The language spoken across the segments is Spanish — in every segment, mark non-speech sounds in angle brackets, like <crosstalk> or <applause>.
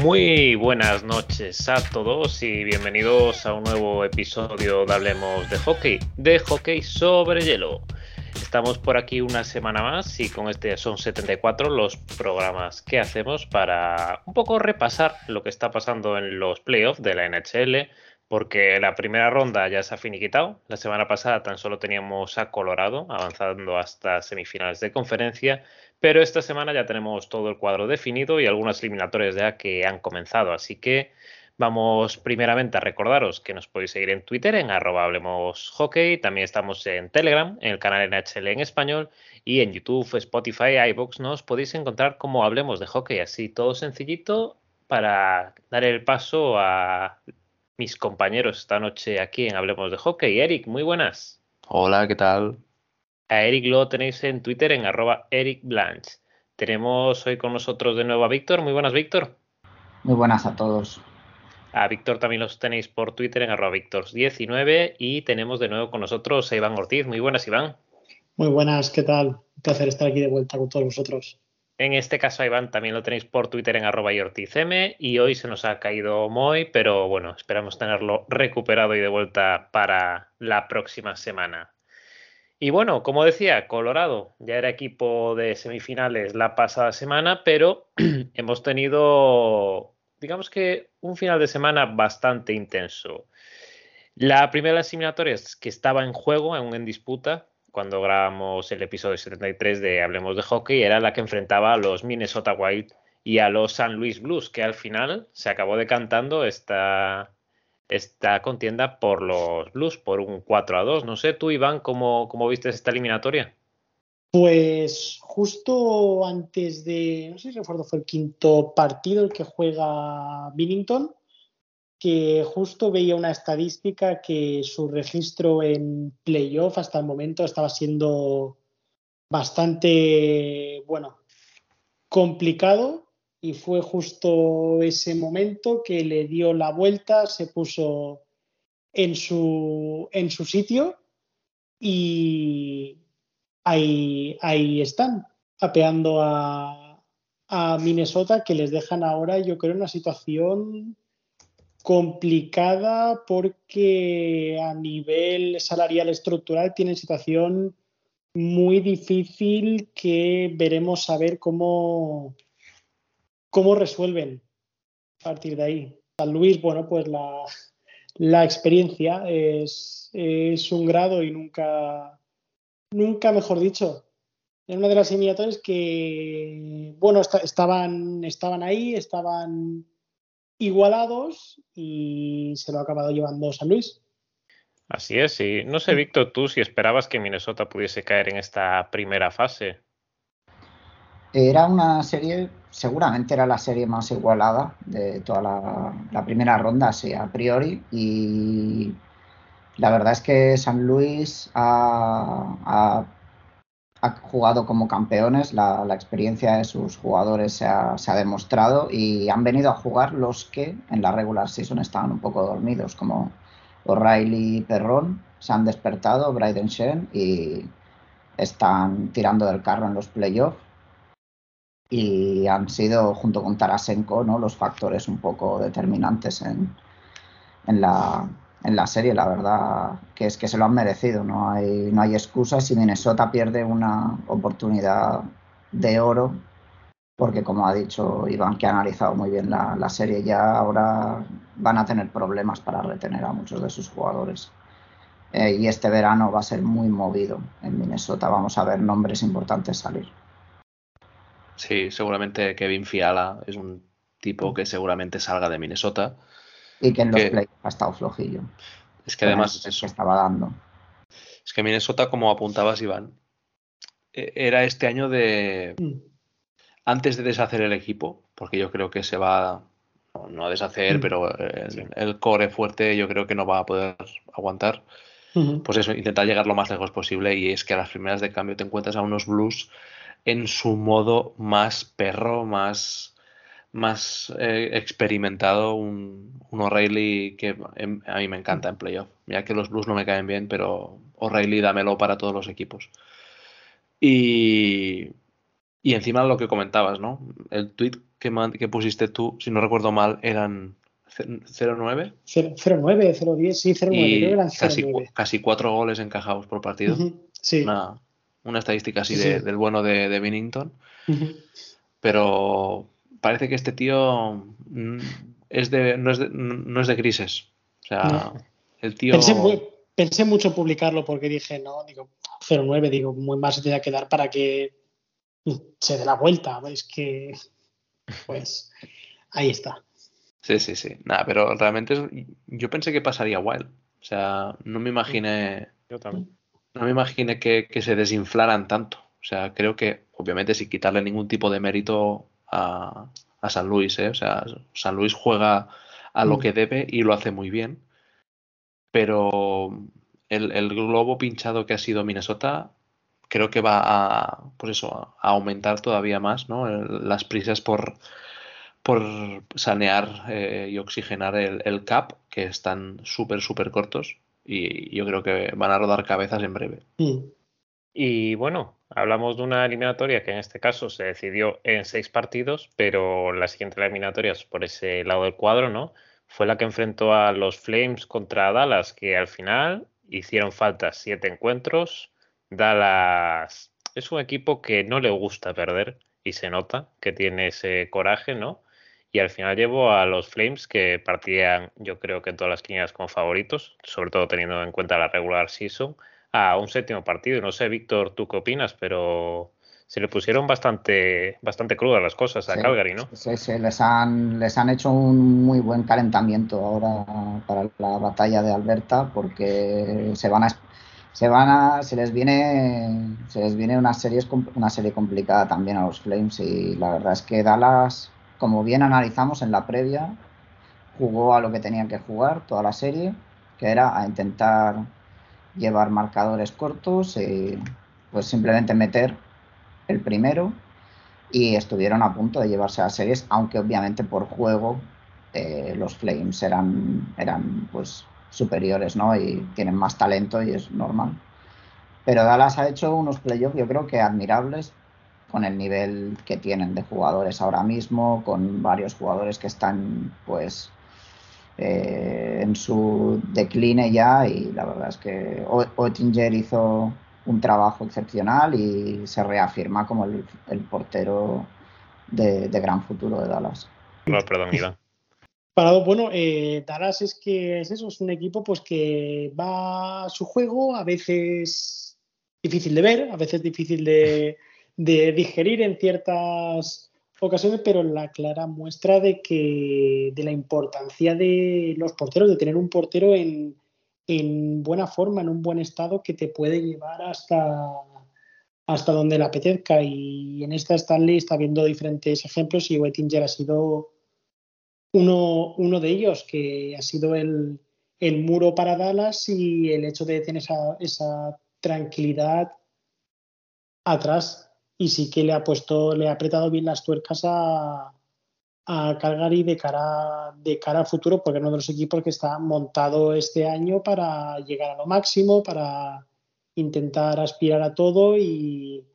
Muy buenas noches a todos y bienvenidos a un nuevo episodio de Hablemos de Hockey, de hockey sobre hielo. Estamos por aquí una semana más y con este son 74 los programas que hacemos para un poco repasar lo que está pasando en los playoffs de la NHL, porque la primera ronda ya se ha finiquitado. La semana pasada tan solo teníamos a Colorado avanzando hasta semifinales de conferencia pero esta semana ya tenemos todo el cuadro definido y algunas eliminatorias ya que han comenzado. Así que vamos primeramente a recordaros que nos podéis seguir en Twitter en arroba hablemos hockey. También estamos en Telegram, en el canal NHL en español y en YouTube, Spotify, iBox nos podéis encontrar como hablemos de hockey. Así todo sencillito para dar el paso a mis compañeros esta noche aquí en Hablemos de Hockey. Eric, muy buenas. Hola, ¿qué tal? A Eric lo tenéis en Twitter en arroba Eric Blanche. Tenemos hoy con nosotros de nuevo a Víctor. Muy buenas, Víctor. Muy buenas a todos. A Víctor también los tenéis por Twitter en arroba Víctor19 y tenemos de nuevo con nosotros a Iván Ortiz. Muy buenas, Iván. Muy buenas, ¿qué tal? Un placer estar aquí de vuelta con todos vosotros. En este caso a Iván también lo tenéis por Twitter en arroba ortizm y hoy se nos ha caído Moy, pero bueno, esperamos tenerlo recuperado y de vuelta para la próxima semana. Y bueno, como decía, Colorado ya era equipo de semifinales la pasada semana, pero <clears throat> hemos tenido, digamos que, un final de semana bastante intenso. La primera de las eliminatorias que estaba en juego, aún en disputa, cuando grabamos el episodio 73 de Hablemos de Hockey, era la que enfrentaba a los Minnesota Wild y a los San Luis Blues, que al final se acabó decantando esta, esta contienda por los Blues, por un 4 a 2. No sé, tú, Iván, ¿cómo, cómo viste esta eliminatoria? Pues justo antes de, no sé si recuerdo, fue el quinto partido el que juega Billington, que justo veía una estadística que su registro en playoff hasta el momento estaba siendo bastante, bueno, complicado y fue justo ese momento que le dio la vuelta, se puso en su, en su sitio y ahí, ahí están, apeando a, a Minnesota que les dejan ahora, yo creo, una situación complicada porque a nivel salarial estructural tienen situación muy difícil que veremos a ver cómo, ¿Cómo resuelven a partir de ahí? San Luis, bueno, pues la, experiencia es, un grado y nunca, nunca mejor dicho, en una de las eliminatorias que, bueno, estaban, estaban ahí, estaban igualados y se lo ha acabado llevando San Luis. Así es, sí. No sé, Víctor, tú si esperabas que Minnesota pudiese caer en esta primera fase. Era una serie, seguramente era la serie más igualada de toda la, primera ronda, sí, a priori. Y la verdad es que San Luis ha, jugado como campeones, la, experiencia de sus jugadores se ha, demostrado y han venido a jugar los que en la regular season estaban un poco dormidos, como O'Reilly y Perrón, se han despertado, Bryden Shen, y están tirando del carro en los playoffs y han sido, junto con Tarasenko, los factores un poco determinantes en, en, la, en la serie. La verdad que es que se lo han merecido, no hay, no hay excusas. Si Minnesota pierde una oportunidad de oro, porque como ha dicho Iván, que ha analizado muy bien la, la serie, ya ahora van a tener problemas para retener a muchos de sus jugadores. Eh, y este verano va a ser muy movido en Minnesota. Vamos a ver nombres importantes salir. Sí, seguramente Kevin Fiala es un tipo que seguramente salga de Minnesota. Y que en los playoffs ha estado flojillo. Es que además es estaba dando. Es que Minnesota, como apuntabas, Iván, e, era este año de. Antes de deshacer el equipo, porque yo creo que se va. No a deshacer, mm. pero el, core fuerte yo creo que no va a poder aguantar. Pues eso, intentar llegar lo más lejos posible. Y es que a las primeras de cambio te encuentras a unos Blues en su modo más perro, más, más eh, experimentado, un, un O'Reilly que em, a mí me encanta en playoff. Ya que los Blues no me caen bien, pero O'Reilly dámelo para todos los equipos. Y, Y encima lo que comentabas, ¿no? El tweet que, que pusiste tú, si no recuerdo mal, eran 0-9. 0-9, 10 sí, 09. Y casi, casi cuatro goles encajados por partido. Sí. Una, una, estadística así de, del bueno de, de Binnington. Pero parece que este tío mm, es de, no, es de, no es de crisis. O sea, el tío. Pensé, mucho publicarlo porque dije, no, digo, 0-9, digo, muy más se tenía que dar para que se dé la vuelta. Es que, pues, ahí está. Sí, sí, sí. Nada, pero realmente yo pensé que pasaría Wild. O sea, no me imaginé. Yo también. No me imaginé que, se desinflaran tanto. O sea, creo que, obviamente, sin quitarle ningún tipo de mérito a, San Luis, ¿eh? O sea, San Luis juega a lo mm. que debe y lo hace muy bien. Pero el, el globo pinchado que ha sido Minnesota creo que va a, pues eso, a aumentar todavía más, ¿no? Las prisas por, por sanear eh, y oxigenar el, cap, que están súper, súper cortos. Y yo creo que van a rodar cabezas en breve. Mm. Y bueno, hablamos de una eliminatoria que en este caso se decidió en seis partidos, pero la siguiente eliminatoria por ese lado del cuadro, ¿no? Fue la que enfrentó a los Flames contra Dallas, que al final hicieron falta siete encuentros. Dallas es un equipo que no le gusta perder y se nota que tiene ese coraje, ¿no? Y al final llevo a los Flames que partían, yo creo que en todas las quinielas como favoritos, sobre todo teniendo en cuenta la regular season, a un séptimo partido. No sé, Víctor, tú qué opinas, pero se le pusieron bastante, bastante crudas las cosas a Calgary, ¿no? Sí, sí, les han, les han hecho un muy buen calentamiento ahora para la batalla de Alberta, porque se van a se van a se les viene se les viene una serie una serie complicada también a los Flames y la verdad es que Dallas como bien analizamos en la previa, jugó a lo que tenía que jugar toda la serie, que era a intentar llevar marcadores cortos y pues simplemente meter el primero y estuvieron a punto de llevarse las series, aunque obviamente por juego eh, los Flames eran, eran pues superiores, ¿no? Y tienen más talento y es normal. Pero Dallas ha hecho unos playoffs yo creo que admirables con el nivel que tienen de jugadores ahora mismo, con varios jugadores que están pues eh, en su decline ya y la verdad es que Oettinger hizo un trabajo excepcional y se reafirma como el, portero de, gran futuro de Dallas. No, perdón, Iván. Parado, bueno, eh, Dallas es que es eso, es un equipo pues que va a su juego, a veces difícil de ver, a veces difícil de, de digerir en ciertas ocasiones, pero la clara muestra de que de la importancia de los porteros, de tener un portero en, en buena forma, en un buen estado que te puede llevar hasta, hasta donde le apetezca. Y en esta Stanley está viendo diferentes ejemplos y Wettinger ha sido uno, uno de ellos, que ha sido el, el muro para Dallas y el hecho de tener esa, esa tranquilidad atrás y sí que le ha puesto, le ha apretado bien las tuercas a, a Calgary de cara, de cara a futuro, porque es uno de los equipos que está montado este año para llegar a lo máximo, para intentar aspirar a todo y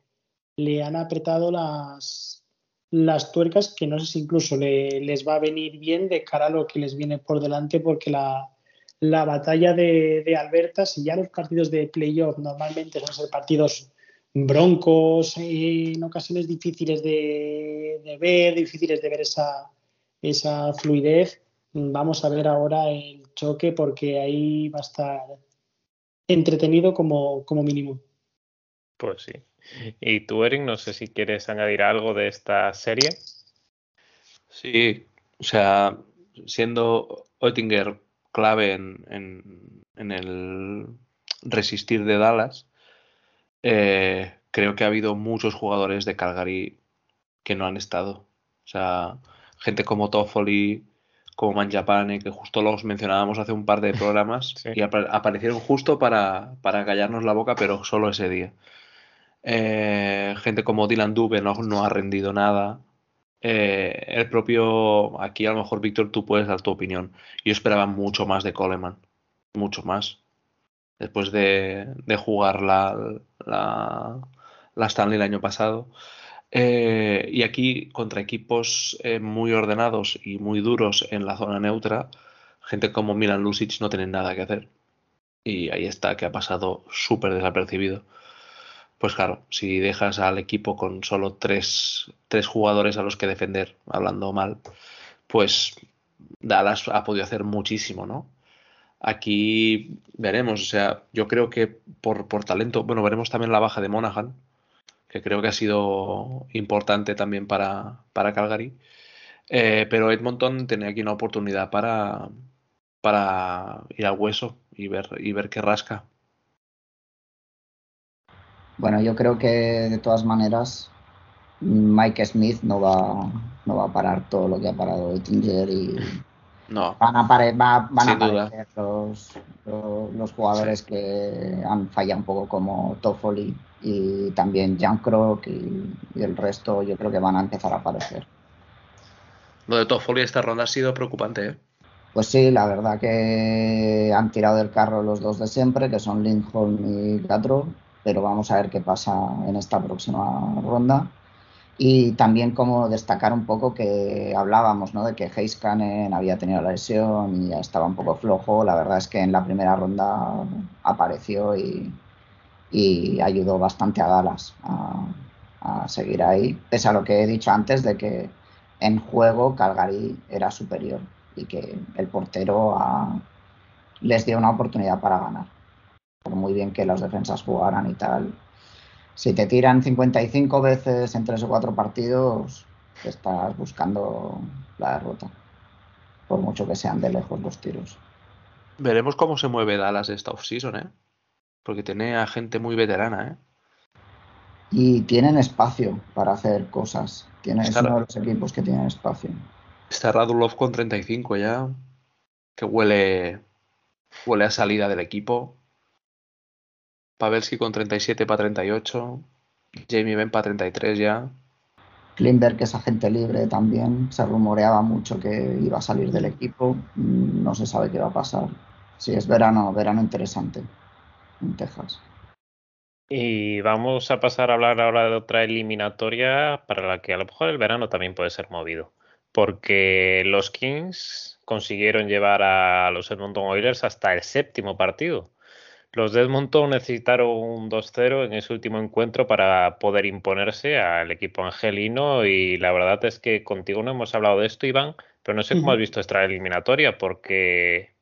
le han apretado las, las tuercas que no sé si incluso les va a venir bien de cara a lo que les viene por delante, porque la, la batalla de, de Alberta, si ya los partidos de playoff normalmente son ser partidos broncos, en ocasiones difíciles de, ver, difíciles de ver esa, esa fluidez. Vamos a ver ahora el choque porque ahí va a estar entretenido como, como mínimo. Pues sí. Y tú, Erin, no sé si quieres añadir algo de esta serie. Sí, o sea, siendo Oettinger clave en, en, en el resistir de Dallas, eh, creo que ha habido muchos jugadores de Calgary que no han estado. O sea, gente como Toffoli, como Manjapane, que justo los mencionábamos hace un par de programas <laughs> y aparecieron justo para, callarnos la boca, pero solo ese día. Eh, gente como Dylan Dube no, no ha rendido nada. Eh, el propio, aquí a lo mejor Víctor, tú puedes dar tu opinión. Yo esperaba mucho más de Coleman, mucho más después de, jugar la, la, Stanley el año pasado. Eh, y aquí, contra equipos eh, muy ordenados y muy duros en la zona neutra, gente como Milan Lucic no tienen nada que hacer. Y ahí está, que ha pasado súper desapercibido. Pues claro, si dejas al equipo con solo tres, tres jugadores a los que defender, hablando mal, pues Dallas ha podido hacer muchísimo, ¿no? Aquí veremos, o sea, yo creo que por, por talento, bueno, veremos también la baja de Monaghan, que creo que ha sido importante también para, para Calgary. Eh, pero Edmonton tiene aquí una oportunidad para, para ir al hueso y ver, y ver qué rasca. Bueno, yo creo que de todas maneras Mike Smith no va, no va a parar todo lo que ha parado Ettinger y no, van a, aparecer los, los, jugadores que han fallado un poco como Toffoli y también Jan Kroc y, el resto yo creo que van a empezar a aparecer. Lo de Toffoli esta ronda ha sido preocupante, ¿eh? Pues sí, la verdad que han tirado del carro los dos de siempre, que son Lindholm y Gatro, pero vamos a ver qué pasa en esta próxima ronda. Y también como destacar un poco que hablábamos ¿no? de que Heiskanen había tenido la lesión y ya estaba un poco flojo. La verdad es que en la primera ronda apareció y, y ayudó bastante a Dallas a, seguir ahí, pese a lo que he dicho antes de que en juego Calgary era superior y que el portero les dio una oportunidad para ganar. Por muy bien que las defensas jugaran y tal, si te tiran 55 veces en tres o cuatro partidos, estás buscando la derrota. Por mucho que sean de lejos los tiros. Veremos cómo se mueve Dallas esta offseason, ¿eh? Porque tiene a gente muy veterana, ¿eh? Y tienen espacio para hacer cosas. Tiene, es uno de los equipos que tienen espacio. Está Radulov con 35 ya. Que huele, huele a salida del equipo. Pavelski con 37 para 38. Jamie Ben para 33 ya. Klimberg, que es agente libre también, se rumoreaba mucho que iba a salir del equipo. No se sabe qué va a pasar. Sí, es verano, verano interesante en Texas. Y vamos a pasar a hablar ahora de otra eliminatoria para la que a lo mejor el verano también puede ser movido. Porque los Kings consiguieron llevar a los Edmonton Oilers hasta el séptimo partido. Los de Edmonton necesitaron un 2-0 en ese último encuentro para poder imponerse al equipo angelino y la verdad es que contigo no hemos hablado de esto, Iván, pero no sé cómo has visto esta eliminatoria porque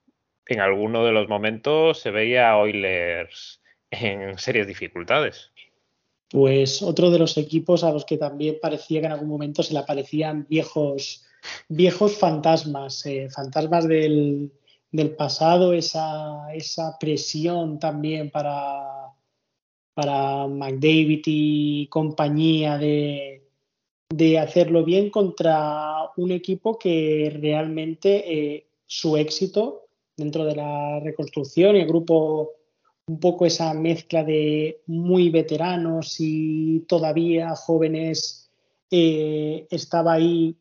en alguno de los momentos se veía a Oilers en serias dificultades. Pues otro de los equipos a los que también parecía que en algún momento se le aparecían viejos, viejos fantasmas, eh, fantasmas del, del pasado, esa, esa presión también para, para McDavid y compañía de, de hacerlo bien contra un equipo que realmente eh, su éxito dentro de la reconstrucción y el grupo un poco esa mezcla de muy veteranos y todavía jóvenes eh, estaba ahí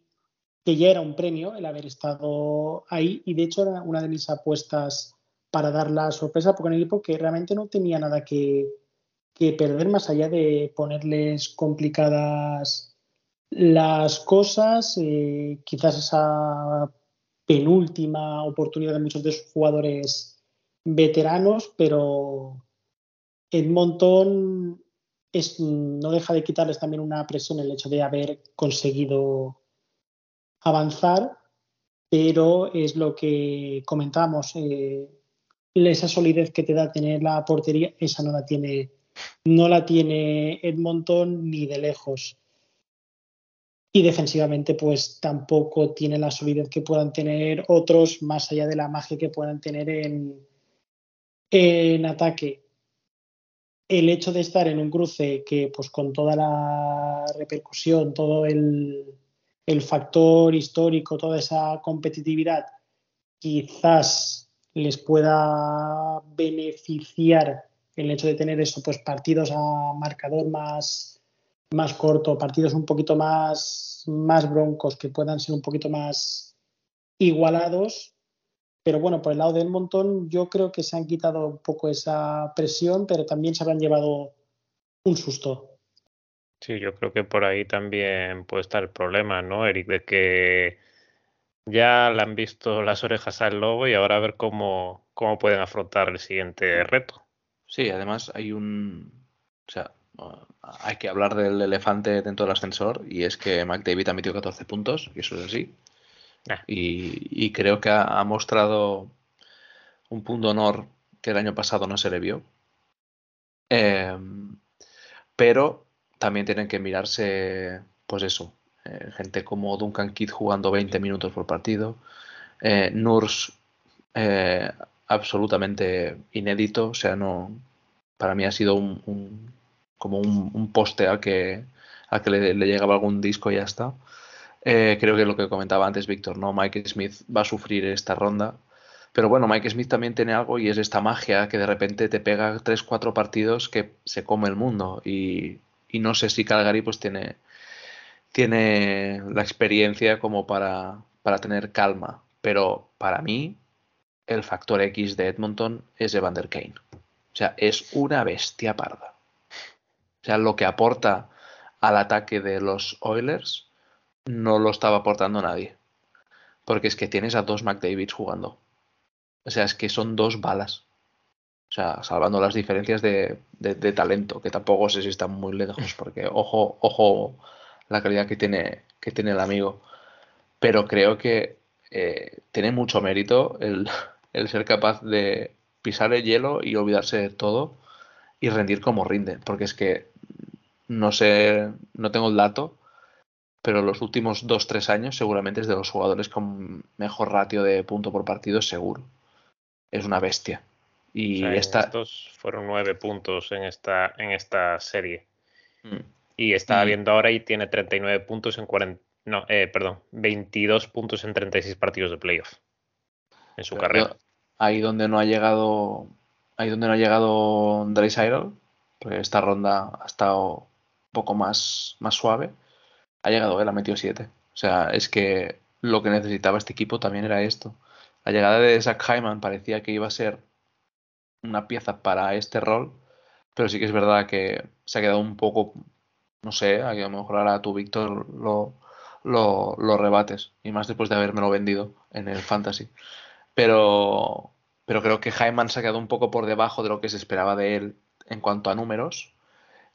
que ya era un premio el haber estado ahí y de hecho era una de mis apuestas para dar la sorpresa porque un equipo que realmente no tenía nada que, perder más allá de ponerles complicadas las cosas, eh, quizás esa penúltima oportunidad de muchos de sus jugadores veteranos, pero Edmonton es, no deja de quitarles también una presión el hecho de haber conseguido avanzar, pero es lo que comentamos, eh, esa solidez que te da tener la portería, esa no la tiene, no la tiene Edmonton ni de lejos. Y defensivamente, pues tampoco tiene la solidez que puedan tener otros, más allá de la magia que puedan tener en, en ataque. El hecho de estar en un cruce que, pues con toda la repercusión, todo el, el factor histórico, toda esa competitividad, quizás les pueda beneficiar el hecho de tener eso, pues partidos a marcador más, más corto, partidos un poquito más, más broncos, que puedan ser un poquito más igualados. Pero bueno, por el lado del montón, yo creo que se han quitado un poco esa presión, pero también se habrán llevado un susto. Sí, yo creo que por ahí también puede estar el problema, ¿no, Eric? De que ya le han visto las orejas al lobo y ahora a ver cómo, cómo pueden afrontar el siguiente reto. Sí, además hay un. O sea, hay que hablar del elefante dentro del ascensor y es que McDavid ha metido 14 puntos, y eso es así. Ah. Y, creo que ha, mostrado un punto honor que el año pasado no se le vio. Em, pero también tienen que mirarse, pues eso, eh, gente como Duncan Kidd jugando 20 minutos por partido, eh, Nurs eh, absolutamente inédito, o sea, no, para mí ha sido un, como un, poste al que, al que le, llegaba algún disco y ya está. Eh, creo que lo que comentaba antes Víctor, ¿no? Mike Smith va a sufrir esta ronda. Pero bueno, Mike Smith también tiene algo y es esta magia que de repente te pega 3-4 partidos que se come el mundo. Y, y, no sé si Calgary pues tiene, tiene la experiencia como para, para tener calma. Pero para mí, el factor X de Edmonton es Evander Kane. O sea, es una bestia parda. O sea, lo que aporta al ataque de los Oilers no lo estaba aportando nadie. Porque es que tienes a dos McDavids jugando. O sea, es que son dos balas. O sea, salvando las diferencias de, talento, que tampoco sé si están muy lejos, <laughs> porque ojo, ojo la calidad que tiene, que tiene el amigo. Pero creo que eh, tiene mucho mérito el, <laughs> el ser capaz de pisar el hielo y olvidarse de todo y rendir como rinde. Porque es que no sé, no tengo el dato, pero los últimos 2-3 años seguramente es de los jugadores con mejor ratio de punto por partido, seguro. Es una bestia. Y estos fueron nueve puntos en esta, en esta serie. Mm. Y está viendo ahora y tiene 39 puntos en 40. No, eh, perdón, 22 puntos en 36 partidos de playoff en su carrera. Ahí donde no ha llegado. Ahí donde no ha llegado Drysdale, porque esta ronda ha estado un poco más, más suave. Ha llegado él, ha metido 7. O sea, es que lo que necesitaba este equipo también era esto. La llegada de Zach Hyman parecía que iba a ser una pieza para este rol, pero sí que es verdad que se ha quedado un poco, no sé, a lo mejor ahora tú, Víctor, lo, lo, rebates, y más después de habérmelo vendido en el Fantasy pero, pero creo que Hyman se ha quedado un poco por debajo de lo que se esperaba de él en cuanto a números,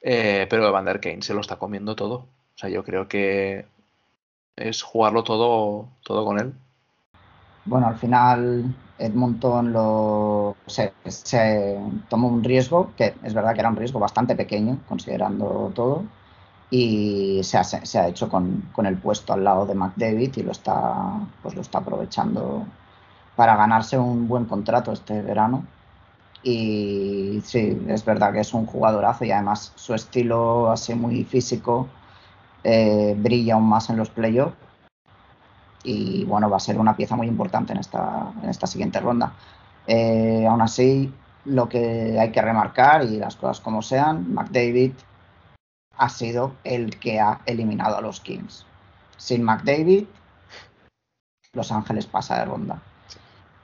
eh, pero Evander Kane se lo está comiendo todo. O sea, yo creo que es jugarlo todo, todo con él. Bueno, al final Edmonton lo, se, tomó un riesgo, que es verdad que era un riesgo bastante pequeño, considerando todo, y se ha, se ha hecho con, con, el puesto al lado de McDavid y lo está, pues lo está aprovechando para ganarse un buen contrato este verano. Y sí, es verdad que es un jugadorazo y además su estilo así muy físico eh, brilla aún más en los playoffs. Y bueno, va a ser una pieza muy importante en esta, en esta siguiente ronda. Eh, aún así, lo que hay que remarcar y las cosas como sean, McDavid ha sido el que ha eliminado a los Kings. Sin McDavid, Los Ángeles pasa de ronda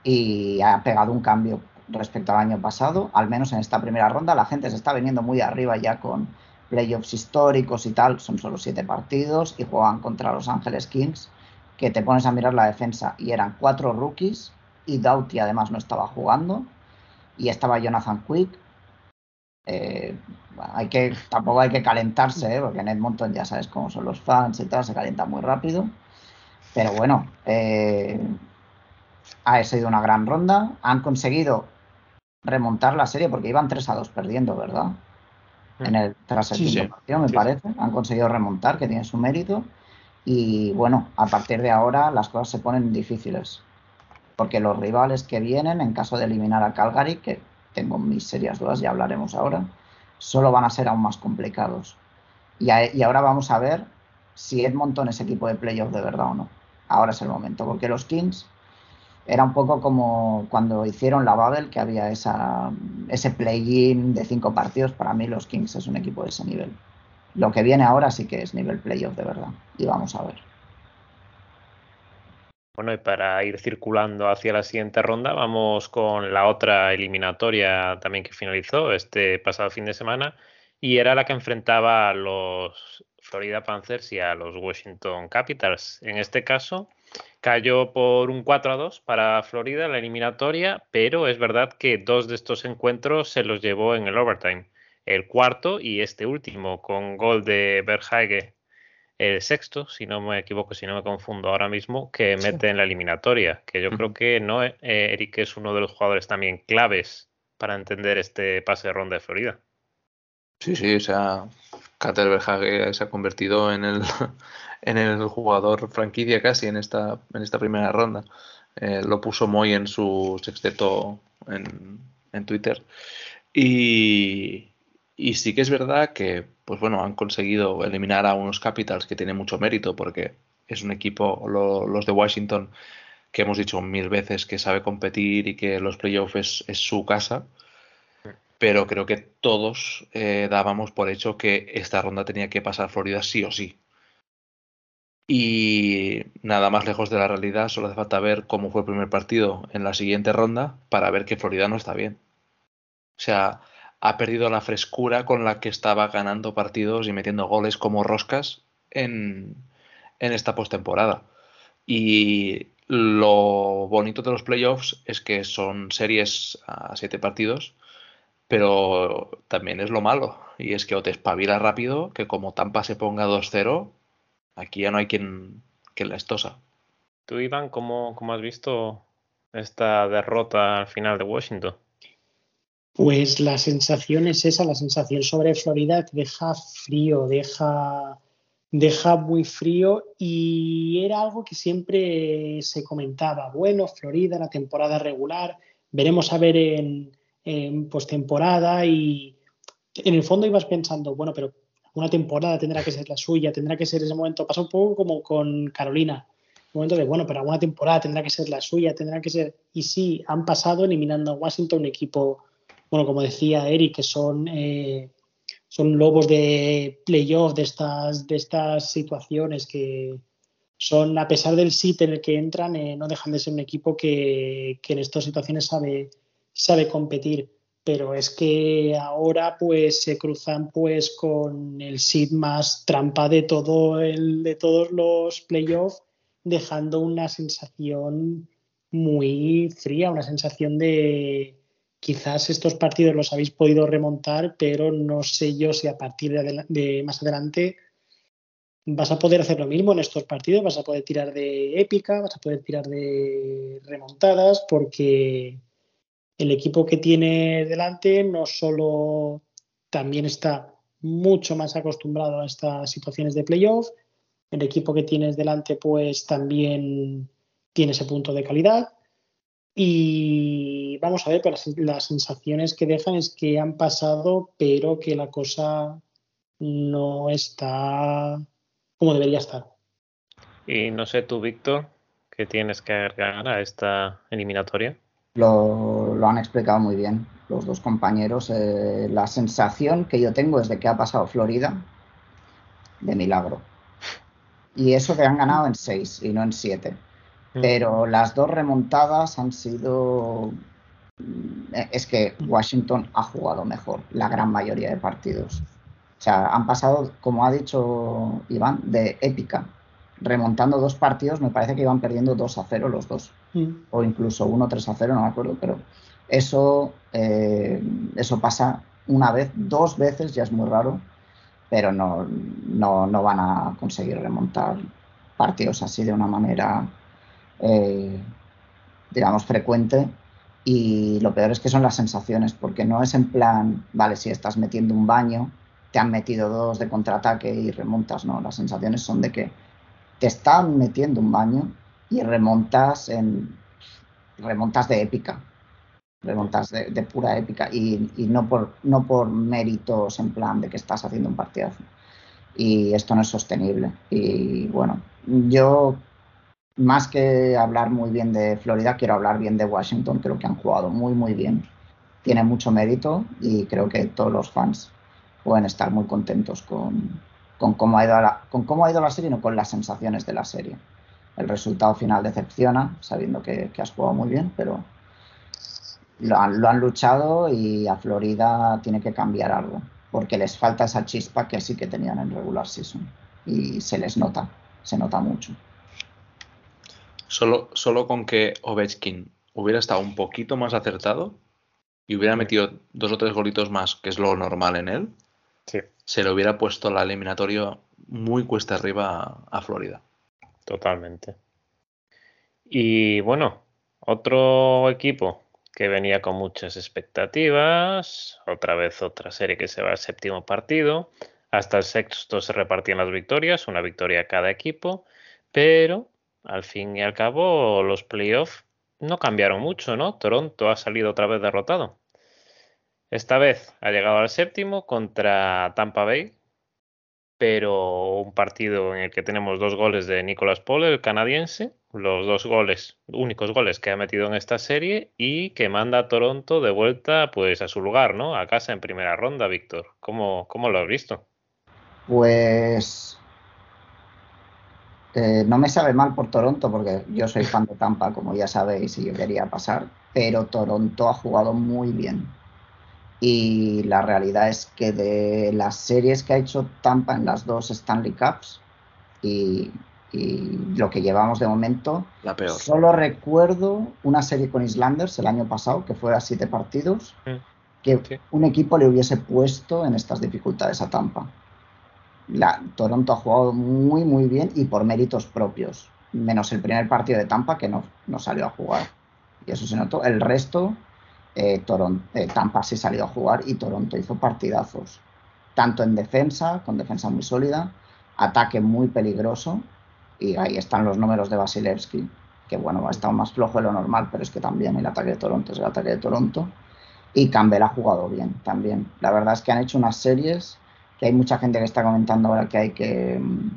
y ha pegado un cambio respecto al año pasado, al menos en esta primera ronda. La gente se está viniendo muy arriba ya con playoffs históricos y tal. Son solo siete partidos y juegan contra Los Ángeles Kings, que te pones a mirar la defensa y eran cuatro rookies y Doughty además no estaba jugando y estaba Jonathan Quick. Eh, hay que, tampoco hay que calentarse, ¿eh? porque en Edmonton ya sabes cómo son los fans y tal, se calienta muy rápido. Pero bueno, eh, ha sido una gran ronda. Han conseguido remontar la serie porque iban 3 a 2 perdiendo, ¿verdad? En el, tras el quinto partido, me parece. Han conseguido remontar, que tiene su mérito. Y bueno, a partir de ahora las cosas se ponen difíciles. Porque los rivales que vienen, en caso de eliminar a Calgary, que tengo mis serias dudas, ya hablaremos ahora, solo van a ser aún más complicados. Y, ahora vamos a ver si Edmonton es equipo de playoff de verdad o no. Ahora es el momento, porque los Kings era un poco como cuando hicieron la Babel, que había esa, ese play-in de cinco partidos. Para mí los Kings es un equipo de ese nivel. Lo que viene ahora sí que es nivel playoff de verdad. Y vamos a ver. Bueno, y para ir circulando hacia la siguiente ronda, vamos con la otra eliminatoria también que finalizó este pasado fin de semana. y era la que enfrentaba a los Florida Panthers y a los Washington Capitals. En este caso, cayó por un 4 a 2 para Florida la eliminatoria, pero es verdad que dos de estos encuentros se los llevó en el overtime. El cuarto y este último, con gol de Berhage, el sexto, si no me equivoco, si no me confundo ahora mismo, que mete en la eliminatoria. Que yo creo que no, eh, Eric es uno de los jugadores también claves para entender este pase de ronda de Florida. Sí, sí, o sea, Berhage se ha convertido en el, <laughs> en el jugador franquicia casi en esta, en esta primera ronda. Eh, lo puso Moy en su sexteto en, en Twitter. Y, y, sí que es verdad que, pues bueno, han conseguido eliminar a unos Capitals que tienen mucho mérito porque es un equipo, los de Washington, que hemos dicho mil veces que sabe competir y que los playoffs es, su casa. Pero creo que todos eh, dábamos por hecho que esta ronda tenía que pasar Florida sí o sí. Y nada más lejos de la realidad, solo hace falta ver cómo fue el primer partido en la siguiente ronda para ver que Florida no está bien. O sea, ha perdido la frescura con la que estaba ganando partidos y metiendo goles como roscas en, en esta postemporada. Y lo bonito de los playoffs es que son series a siete partidos, pero también es lo malo. Y es que o te espabilas rápido, que como Tampa se ponga 2-0, Aquí ya no hay quien, que la estosa. Tú, Iván, ¿cómo, ¿cómo has visto esta derrota al final de Washington? Pues la sensación es esa, la sensación sobre Florida te deja frío, deja, deja muy frío y era algo que siempre se comentaba. Bueno, Florida, la temporada regular, veremos a ver en, en postemporada y en el fondo ibas pensando, bueno, pero una temporada tendrá que ser la suya, tendrá que ser ese momento. Pasa un poco como con Carolina. Un momento de, bueno, pero alguna temporada tendrá que ser la suya, tendrá que ser. Y sí, han pasado eliminando a Washington, un equipo, bueno, como decía Eric, que son, eh, son lobos de playoff de estas, de estas situaciones que son, a pesar del sit en el que entran, eh, no dejan de ser un equipo que, que en estas situaciones sabe, sabe competir. Pero es que ahora pues se cruzan pues con el seed más trampa de todo el de todos los playoffs dejando una sensación muy fría una sensación de quizás estos partidos los habéis podido remontar pero no sé yo si a partir de, más adelante vas a poder hacer lo mismo en estos partidos. Vas a poder tirar de épica vas a poder tirar de remontadas porque el equipo que tiene delante no solo también está mucho más acostumbrado a estas situaciones de playoff, el equipo que tienes delante pues también tiene ese punto de calidad. Y vamos a ver, pero las, sensaciones que dejan es que han pasado pero que la cosa no está como debería estar. Y no sé tú, Víctor, ¿qué tienes que agregar a esta eliminatoria? Lo, han explicado muy bien los dos compañeros. Eh, la sensación que yo tengo es de que ha pasado Florida de milagro. Y eso que han ganado en seis y no en siete. Mm. Pero las dos remontadas han sido... Eh, es que Washington ha jugado mejor la gran mayoría de partidos. O sea, han pasado, como ha dicho Iván, de épica remontando dos partidos, me parece que iban perdiendo 2 a 0 los dos, mm. o incluso 1 3 a 0, no me acuerdo, pero eso, eh, eso pasa una vez, dos veces, ya es muy raro, pero no, no, no van a conseguir remontar partidos así de una manera, eh, digamos, frecuente. Y lo peor es que son las sensaciones, porque no es en plan, vale, si estás metiendo un baño, te han metido dos de contraataque y remontas, no, las sensaciones son de que te están metiendo un baño y remontas en remontas de épica, remontas de, pura épica y, no, por, no por méritos en plan de que estás haciendo un partidazo. Y esto no es sostenible. Y bueno, yo más que hablar muy bien de Florida, quiero hablar bien de Washington. Creo que han jugado muy, muy bien. Tiene mucho mérito y creo que todos los fans pueden estar muy contentos con, con cómo, ha ido la, con cómo ha ido la serie, no con las sensaciones de la serie. El resultado final decepciona, sabiendo que, has jugado muy bien, pero lo han, luchado y a Florida tiene que cambiar algo. porque les falta esa chispa que sí que tenían en regular season y se les nota, se nota mucho. Solo, solo con que Ovechkin hubiera estado un poquito más acertado y hubiera metido dos o tres golitos más, que es lo normal en él, se le hubiera puesto la eliminatoria muy cuesta arriba a Florida. Totalmente. Y bueno, otro equipo que venía con muchas expectativas, otra vez otra serie que se va al séptimo partido, hasta el sexto se repartían las victorias, una victoria a cada equipo, pero al fin y al cabo los playoffs no cambiaron mucho, ¿no? Toronto ha salido otra vez derrotado. Esta vez ha llegado al séptimo contra Tampa Bay, pero un partido en el que tenemos dos goles de Nicolas Paul, el canadiense, los dos goles, únicos goles que ha metido en esta serie y que manda a Toronto de vuelta pues a su lugar, ¿no? A casa en primera ronda, Víctor. ¿Cómo, cómo lo has visto? Pues eh, no me sabe mal por Toronto porque yo soy fan de Tampa, como ya sabéis, y yo quería pasar, pero Toronto ha jugado muy bien y la realidad es que de las series que ha hecho Tampa en las dos Stanley Cups y, lo que llevamos de momento, la peor. solo recuerdo una serie con Islanders el año pasado, que fue a siete partidos, mm. que un equipo le hubiese puesto en estas dificultades a Tampa. Toronto ha jugado muy, muy bien y por méritos propios, menos el primer partido de Tampa que no, no salió a jugar. Y eso se notó. El resto, eh, eh, Tampa sí salió a jugar y Toronto hizo partidazos, tanto en defensa, con defensa muy sólida, ataque muy peligroso, y ahí están los números de Vasilevsky, que bueno, ha estado más flojo de lo normal, pero es que también el ataque de Toronto es el ataque de Toronto, y Campbell ha jugado bien también. La verdad es que han hecho unas series que hay mucha gente que está comentando ahora que hay que mm,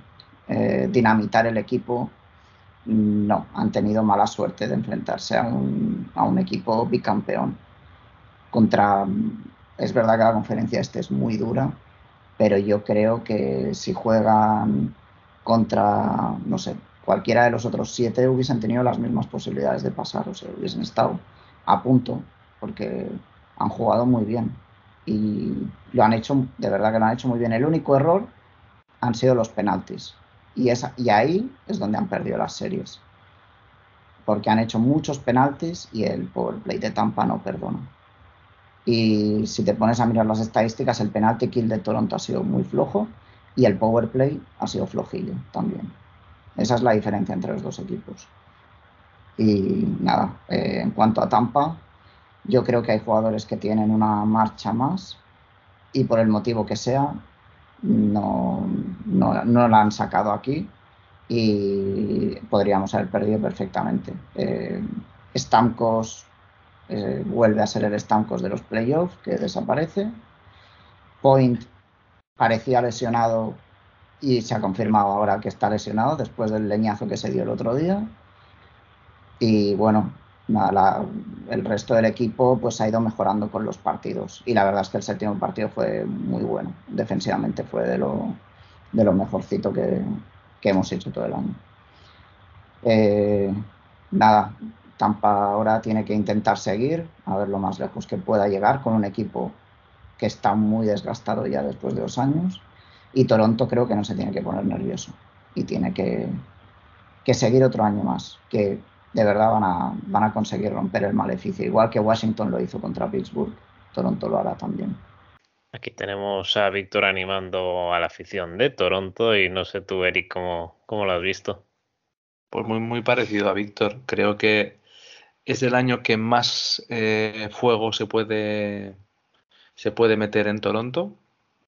eh, dinamitar el equipo. No, han tenido mala suerte de enfrentarse a un, a un equipo bicampeón. Contra... Es verdad que la conferencia este es muy dura, pero yo creo que si juegan contra, no sé, cualquiera de los otros siete hubiesen tenido las mismas posibilidades de pasar, o sea, hubiesen estado a punto, porque han jugado muy bien y lo han hecho, de verdad que lo han hecho muy bien. El único error han sido los penaltis y, esa, y ahí es donde han perdido las series, porque han hecho muchos penaltis y el power play de Tampa no perdona. Y si te pones a mirar las estadísticas, el penalty kill de Toronto ha sido muy flojo y el power play ha sido flojillo también. Esa es la diferencia entre los dos equipos. Y nada, eh, en cuanto a Tampa, yo creo que hay jugadores que tienen una marcha más y por el motivo que sea, no, no, la han sacado aquí y podríamos haber perdido perfectamente. Eh, Stamkos eh, vuelve a ser el estancos de los playoffs, que desaparece. Point parecía lesionado y se ha confirmado ahora que está lesionado después del leñazo que se dio el otro día. Y bueno, el resto del equipo pues ha ido mejorando con los partidos. Y la verdad es que el séptimo partido fue muy bueno. Defensivamente fue de lo, de lo mejorcito que, hemos hecho todo el año. Eh, nada, Tampa ahora tiene que intentar seguir, a ver lo más lejos que pueda llegar con un equipo que está muy desgastado ya después de dos años. Y Toronto creo que no se tiene que poner nervioso y tiene que, seguir otro año más, que de verdad van a, van a conseguir romper el maleficio, igual que Washington lo hizo contra Pittsburgh. Toronto lo hará también. Aquí tenemos a Víctor animando a la afición de Toronto y no sé tú, Eric, cómo, cómo lo has visto. Pues muy, muy parecido a Víctor. Creo que es el año que más eh, fuego se puede, se puede meter en Toronto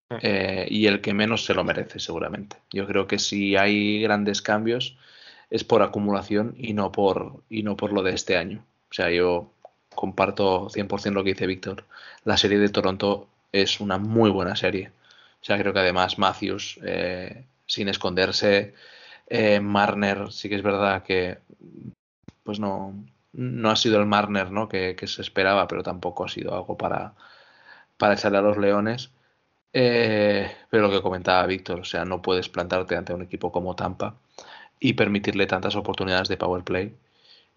mm. eh, y el que menos se lo merece seguramente. Yo creo que si hay grandes cambios es por acumulación y no por, y no por lo de este año. O sea, yo comparto 100% lo que dice Víctor. La serie de Toronto es una muy buena serie. O sea, creo que además Matthews, eh, sin esconderse, Marner, sí que es verdad que pues no, no ha sido el Marner ¿no? que, se esperaba, pero tampoco ha sido algo para, para echarle a los Leones. Eh, pero lo que comentaba Víctor, o sea, no puedes plantarte ante un equipo como Tampa y permitirle tantas oportunidades de power play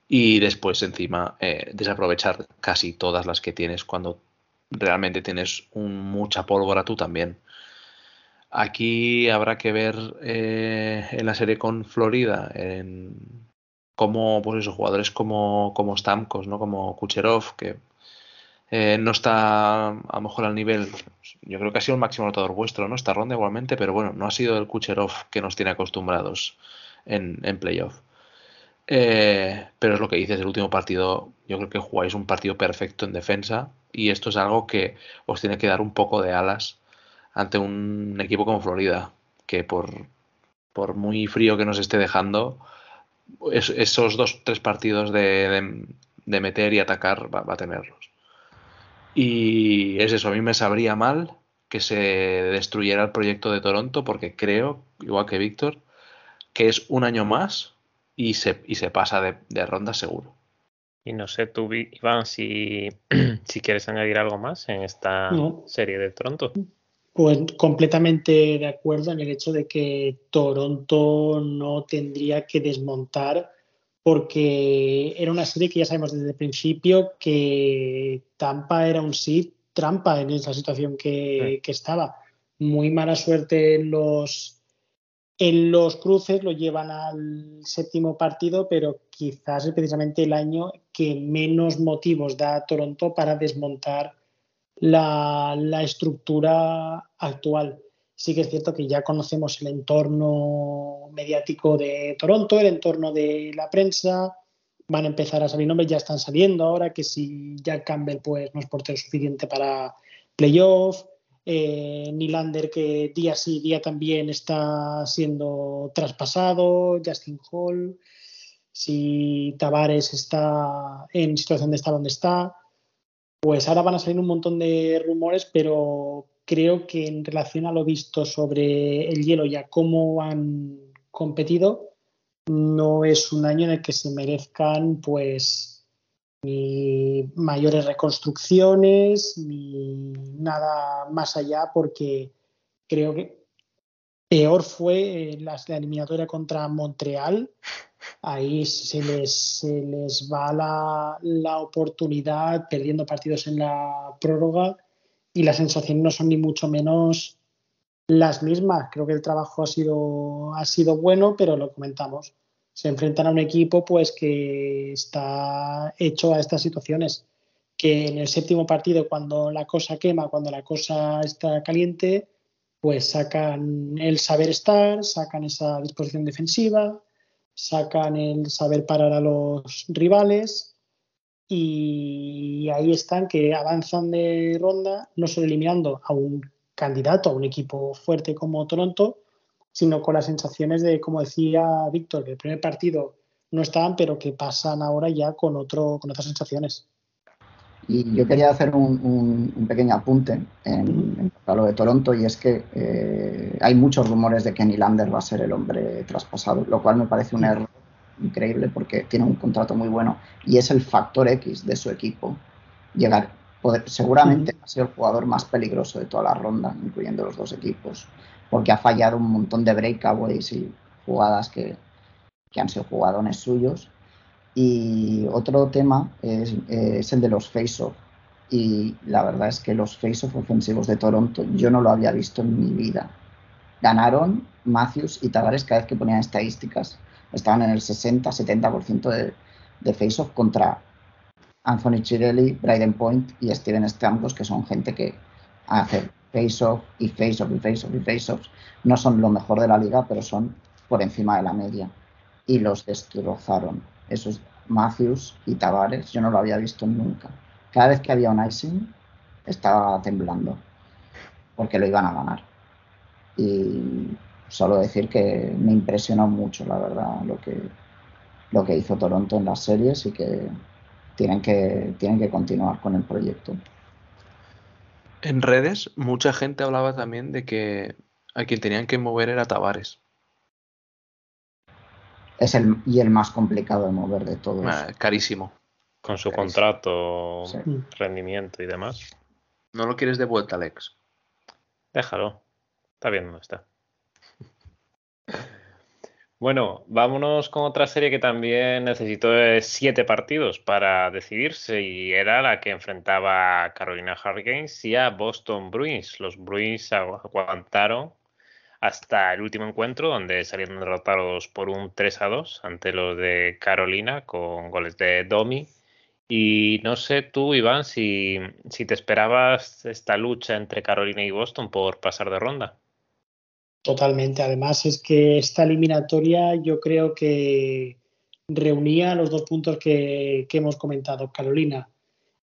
y después encima eh, desaprovechar casi todas las que tienes cuando realmente tienes mucha pólvora tú también. Aquí habrá que ver eh, en la serie con Florida, en cómo, pues esos jugadores como, como Stamkos, ¿no? Como Kucherov, que eh, no está a lo mejor al nivel, yo creo que ha sido el máximo anotador vuestro, ¿no? Esta ronda igualmente, pero bueno, no ha sido el Kucherov que nos tiene acostumbrados en, en playoff. Eh, pero es lo que dices, el último partido, yo creo que jugáis un partido perfecto en defensa y esto es algo que os tiene que dar un poco de alas ante un equipo como Florida, que por, por muy frío que nos esté dejando, esos dos, tres partidos de, de, meter y atacar va, va, a tenerlos. Y es eso, a mí me sabría mal que se destruyera el proyecto de Toronto porque creo, igual que Víctor, que es un año más y se, y se pasa de, de ronda seguro. Y no sé tú, Iván, si, <clears throat> si quieres añadir algo más en esta serie de Toronto. Pues completamente de acuerdo en el hecho de que Toronto no tendría que desmontar porque era una serie que ya sabemos desde el principio que Tampa era un sí trampa en esa situación que, que estaba. Muy mala suerte en los en los cruces lo llevan al séptimo partido, pero quizás es precisamente el año que menos motivos da a Toronto para desmontar la, estructura actual. Sí que es cierto que ya conocemos el entorno mediático de Toronto, el entorno de la prensa, van a empezar a salir nombres, ya están saliendo ahora, que si Jack Campbell pues, no es portero suficiente para playoff, eh, Nylander que día sí, día también está siendo traspasado, Justin Hall, si Tavares está en situación de estar donde está, pues ahora van a salir un montón de rumores, pero creo que en relación a lo visto sobre el hielo y a cómo han competido, no es un año en el que se merezcan pues ni mayores reconstrucciones, ni nada más allá, porque creo que peor fue la, eliminatoria contra Montreal. Ahí se les, se les va la, la, oportunidad perdiendo partidos en la prórroga y las sensaciones no son ni mucho menos las mismas. Creo que el trabajo ha sido, ha sido bueno, pero lo comentamos se enfrentan a un equipo pues que está hecho a estas situaciones. Que en el séptimo partido cuando la cosa quema cuando la cosa está caliente pues sacan el saber estar sacan esa disposición defensiva sacan el saber parar a los rivales y ahí están que avanzan de ronda no solo eliminando a un candidato a un equipo fuerte como Toronto sino con las sensaciones de, como decía Víctor, que el primer partido no estaban, pero que pasan ahora ya con, otro, con otras sensaciones. Y yo quería hacer un, pequeño apunte en, lo de Toronto y es que eh, hay muchos rumores de que Nylander va a ser el hombre traspasado, lo cual me parece un error increíble porque tiene un contrato muy bueno y es el factor X de su equipo. Llegar, poder, seguramente ha sido el jugador más peligroso de toda la ronda, incluyendo los dos equipos porque ha fallado un montón de breakaways y jugadas que, han sido jugadones suyos. Y otro tema es, el de los face-off. Y la verdad es que los face-off ofensivos de Toronto yo no lo había visto en mi vida. Ganaron Matthews y Tavares cada vez que ponían estadísticas. Estaban en el 60-70% de, de face-off contra Anthony Chirelli, Bryden Point y Steven Stamkos, que son gente que hace face-off y face-off y face-off y face-off no son lo mejor de la liga, pero son por encima de la media. Y los destrozaron. Esos Matthews y Tavares, yo no lo había visto nunca. Cada vez que había un icing, estaba temblando, porque lo iban a ganar. Y solo decir que me impresionó mucho, la verdad, lo que, lo que hizo Toronto en las series y que tienen que, tienen que continuar con el proyecto. En redes, mucha gente hablaba también de que a quien tenían que mover era Tavares. Es el y el más complicado de mover de todos. Ah, carísimo. Con su contrato, rendimiento y demás. ¿No lo quieres de vuelta, Alex? Déjalo. Está bien donde está. <laughs> Bueno, vámonos con otra serie que también necesitó siete partidos para decidirse y era la que enfrentaba a Carolina Hurricanes y a Boston Bruins. Los Bruins aguantaron hasta el último encuentro donde salieron derrotados por un 3 a 2 ante los de Carolina con goles de Domi. Y no sé tú, Iván, si, si te esperabas esta lucha entre Carolina y Boston por pasar de ronda. Totalmente. Además, es que esta eliminatoria yo creo que reunía los dos puntos que, hemos comentado. Carolina,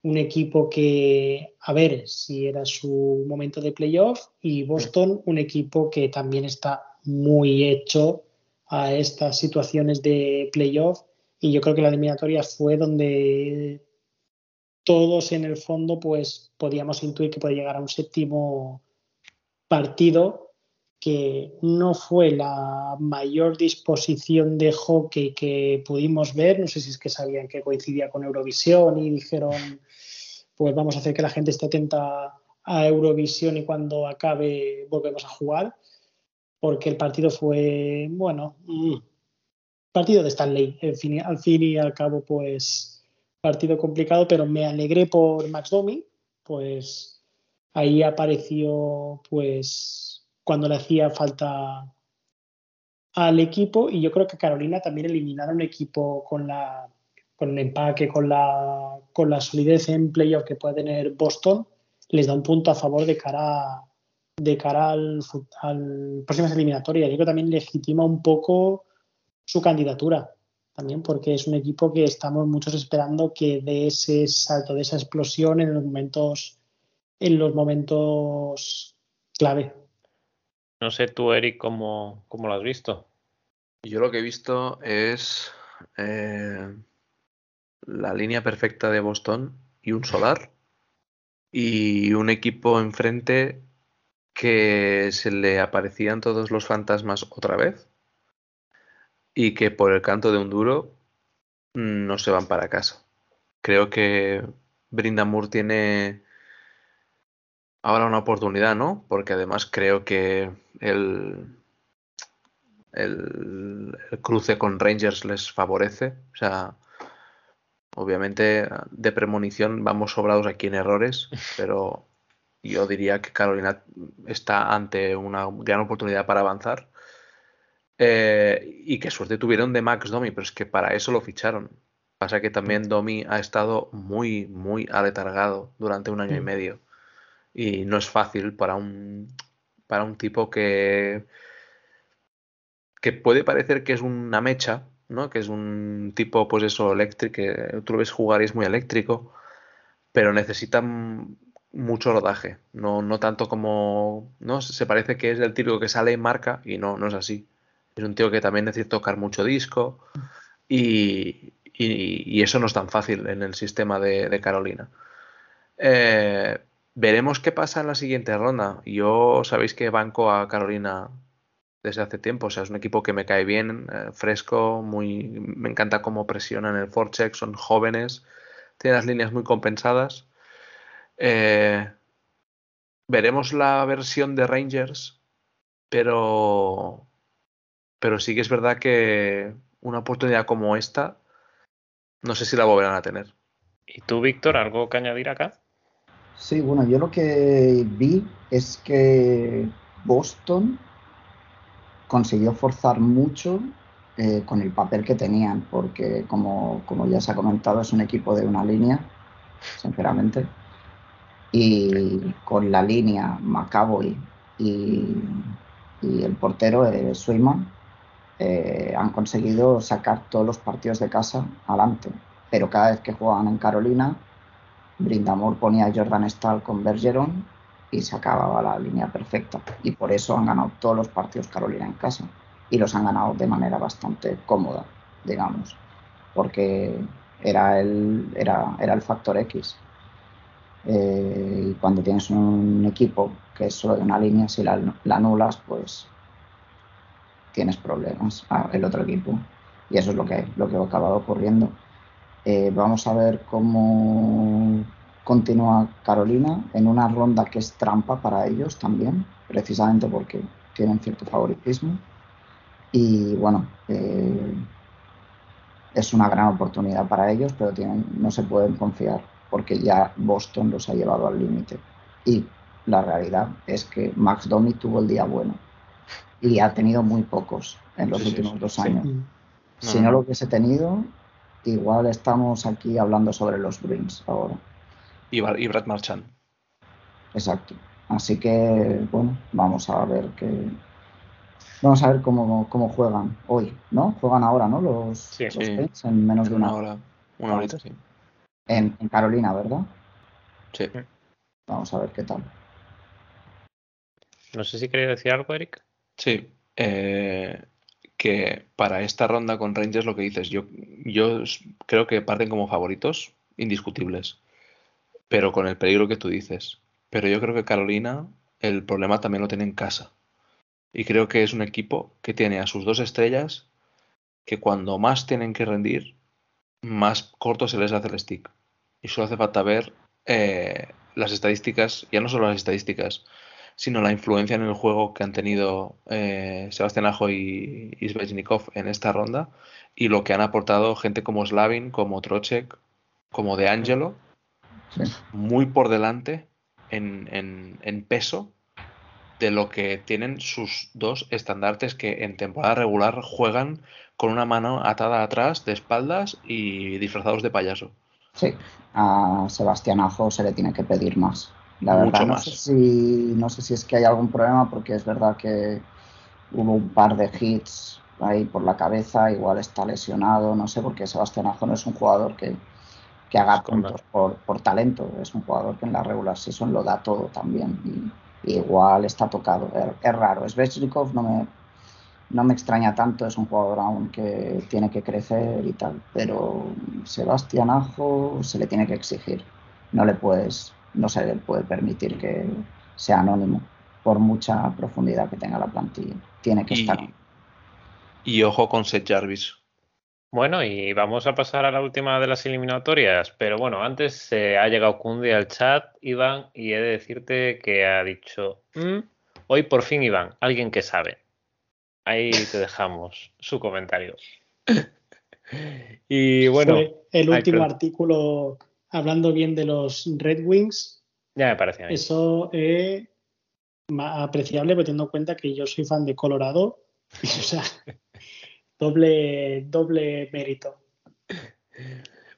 un equipo que, a ver si era su momento de playoff, y Boston, un equipo que también está muy hecho a estas situaciones de playoff. Y yo creo que la eliminatoria fue donde todos en el fondo pues podíamos intuir que podía llegar a un séptimo partido que no fue la mayor disposición de hockey que pudimos ver. No sé si es que sabían que coincidía con Eurovisión y dijeron, pues vamos a hacer que la gente esté atenta a Eurovisión y cuando acabe volvemos a jugar. Porque el partido fue, bueno, mm, partido de Stanley. Al fin, al fin y al cabo, pues partido complicado, pero me alegré por Max Domi, pues ahí apareció, pues cuando le hacía falta al equipo y yo creo que Carolina también eliminaron un equipo con la con el empaque, con la, con la solidez en playoff que puede tener Boston, les da un punto a favor de cara, de cara al, al próximas eliminatorias. Yo creo que también legitima un poco su candidatura, también porque es un equipo que estamos muchos esperando que dé ese salto, de esa explosión en los momentos, en los momentos clave. No sé tú, Eric, cómo, cómo lo has visto. Yo lo que he visto es eh, la línea perfecta de Boston y un solar y un equipo enfrente que se le aparecían todos los fantasmas otra vez y que por el canto de un duro no se van para casa. Creo que Brindamur tiene ahora una oportunidad, ¿no? Porque además creo que el, el, cruce con Rangers les favorece. O sea, obviamente de premonición vamos sobrados aquí en errores, <laughs> pero yo diría que Carolina está ante una gran oportunidad para avanzar. Eh, y qué suerte tuvieron de Max Domi, pero es que para eso lo ficharon. Pasa que también. Domi ha estado muy, muy aletargado durante un año y medio y no es fácil para un, para un tipo que, que puede parecer que es una mecha, ¿no? que es un tipo, pues eso, eléctrico, que tú lo ves jugar y es muy eléctrico, pero necesita mucho rodaje, no, no tanto como, ¿no? Se parece que es el típico que sale en marca y no, no es así. Es un tío que también necesita tocar mucho disco y, y, eso no es tan fácil en el sistema de, de Carolina. Eh, Veremos qué pasa en la siguiente ronda. Yo sabéis que banco a Carolina desde hace tiempo. O sea, es un equipo que me cae bien, eh, fresco, muy. Me encanta cómo presionan el forecheck, son jóvenes, tienen las líneas muy compensadas. Eh, veremos la versión de Rangers, pero. Pero sí que es verdad que una oportunidad como esta, no sé si la volverán a tener. ¿Y tú, Víctor, algo que añadir acá? Sí, bueno, yo lo que vi es que Boston consiguió forzar mucho eh, con el papel que tenían, porque como, ya se ha comentado, es un equipo de una línea, sinceramente, y con la línea McAvoy y, el portero eh, Swayman eh, han conseguido sacar todos los partidos de casa adelante, pero cada vez que juegan en Carolina Brindamore ponía a Jordan Stahl con Bergeron y se acababa la línea perfecta. Y por eso han ganado todos los partidos Carolina en casa. Y los han ganado de manera bastante cómoda, digamos. Porque era el, era, era el factor X. Eh, y cuando tienes un equipo que es solo de una línea, si la, anulas, pues tienes problemas ah, el otro equipo. Y eso es lo que, lo que ha acabado ocurriendo. Eh, vamos a ver cómo continúa Carolina en una ronda que es trampa para ellos también, precisamente porque tienen cierto favoritismo. Y bueno, eh, es una gran oportunidad para ellos, pero tienen, no se pueden confiar porque ya Boston los ha llevado al límite. Y la realidad es que Max Domi tuvo el día bueno y ha tenido muy pocos en los últimos dos años. Si no, lo hubiese tenido, igual estamos aquí hablando sobre los Bruins ahora. Y, Brad Marchand. Exacto. Así que, bueno, vamos a ver qué. Vamos a ver cómo, cómo juegan hoy, ¿no? Juegan ahora, ¿no? Los, en menos de una, hora. Una horita, sí. En, en Carolina, ¿verdad? Sí. Vamos a ver qué tal. No sé si quería decir algo, Eric. Sí. Eh, que para esta ronda con Rangers lo que dices, yo, yo creo que parten como favoritos indiscutibles, pero con el peligro que tú dices. Pero yo creo que Carolina el problema también lo tiene en casa. Y creo que es un equipo que tiene a sus dos estrellas que cuando más tienen que rendir, más corto se les hace el stick. Y solo hace falta ver eh, las estadísticas, ya no solo las estadísticas, sino la influencia en el juego que han tenido eh, Sebastián Ajo y, y en esta ronda y lo que han aportado gente como Slavin, como Trocek, como De Angelo, muy por delante en, peso de lo que tienen sus dos estandartes que en temporada regular juegan con una mano atada atrás de espaldas y disfrazados de payaso. Sí, a Sebastián Ajo se le tiene que pedir más. La verdad, no sé, si, no sé si es que hay algún problema, porque es verdad que hubo un par de hits ahí por la cabeza, igual está lesionado, no sé, porque Sebastián Ajo no es un jugador que, que haga puntos por, por, talento, es un jugador que en la regular season lo da todo también, y, igual está tocado, es, raro. Svechnikov no me, no me extraña tanto, es un jugador aún que tiene que crecer y tal, pero Sebastián Ajo se le tiene que exigir, no le puedes no se puede permitir que sea anónimo por mucha profundidad que tenga la plantilla. Tiene que estar. Y ojo con Seth Jarvis. Bueno, y vamos a pasar a la última de las eliminatorias. Pero bueno, antes se ha llegado Kundi al chat, Iván, y he de decirte que ha dicho: mm, Hoy por fin, Iván, alguien que sabe. Ahí te dejamos su comentario. <laughs> y bueno. el último artículo hablando bien de los Red Wings. Ya me parece. Eso es apreciable teniendo en cuenta que yo soy fan de Colorado. <laughs> o sea, doble, doble mérito.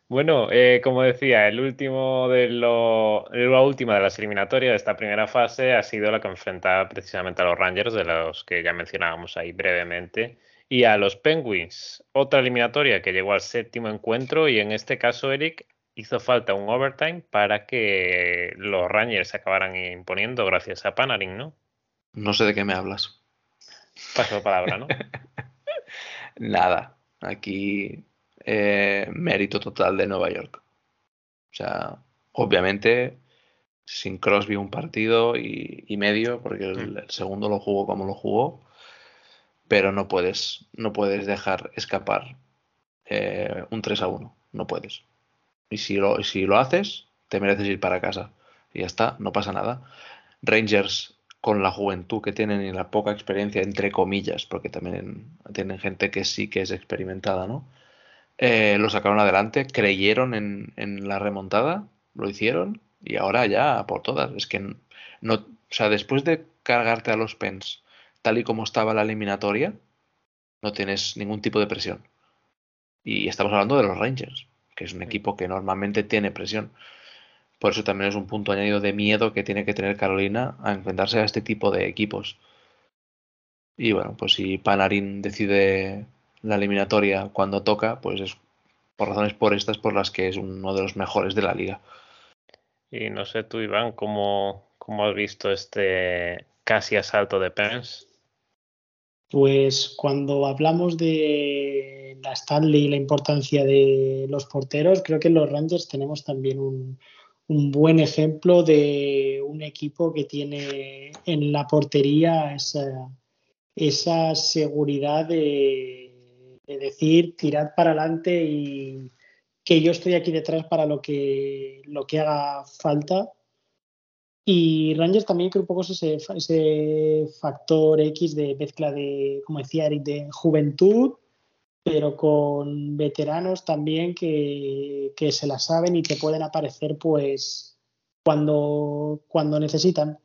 Bueno, eh, como decía, el último de lo, la última de las eliminatorias de esta primera fase ha sido la que enfrenta precisamente a los Rangers, de los que ya mencionábamos ahí brevemente, y a los Penguins. Otra eliminatoria que llegó al séptimo encuentro y en este caso, Eric, hizo falta un overtime para que los Rangers se acabaran imponiendo gracias a Panarin, ¿no? No sé de qué me hablas. Paso palabra, ¿no? <laughs> Nada. Aquí eh, mérito total de Nueva York. O sea, obviamente sin Crosby un partido y, medio, porque el, mm. segundo lo jugó como lo jugó, pero no puedes, no puedes dejar escapar eh, un 3 a 1. No puedes. Y si lo, si lo haces, te mereces ir para casa. Y ya está, no pasa nada. Rangers, con la juventud que tienen y la poca experiencia, entre comillas, porque también tienen gente que sí que es experimentada, ¿no? Eh, lo sacaron adelante, creyeron en, en, la remontada, lo hicieron y ahora ya por todas. Es que no, o sea, después de cargarte a los Pens tal y como estaba la eliminatoria, no tienes ningún tipo de presión. Y estamos hablando de los Rangers que es un equipo que normalmente tiene presión. Por eso también es un punto añadido de miedo que tiene que tener Carolina a enfrentarse a este tipo de equipos. Y bueno, pues si Panarin decide la eliminatoria cuando toca, pues es por razones por estas por las que es uno de los mejores de la liga. Y no sé tú, Iván, ¿cómo, cómo has visto este casi asalto de Pence? Pues cuando hablamos de la Stanley y la importancia de los porteros, creo que en los Rangers tenemos también un, buen ejemplo de un equipo que tiene en la portería esa, seguridad de, decir, tirad para adelante y que yo estoy aquí detrás para lo que, lo que haga falta Y Rangers también creo un poco ese, ese factor X de mezcla de, como decía Eric, de juventud, pero con veteranos también que, que se la saben y que pueden aparecer pues cuando, cuando necesitan.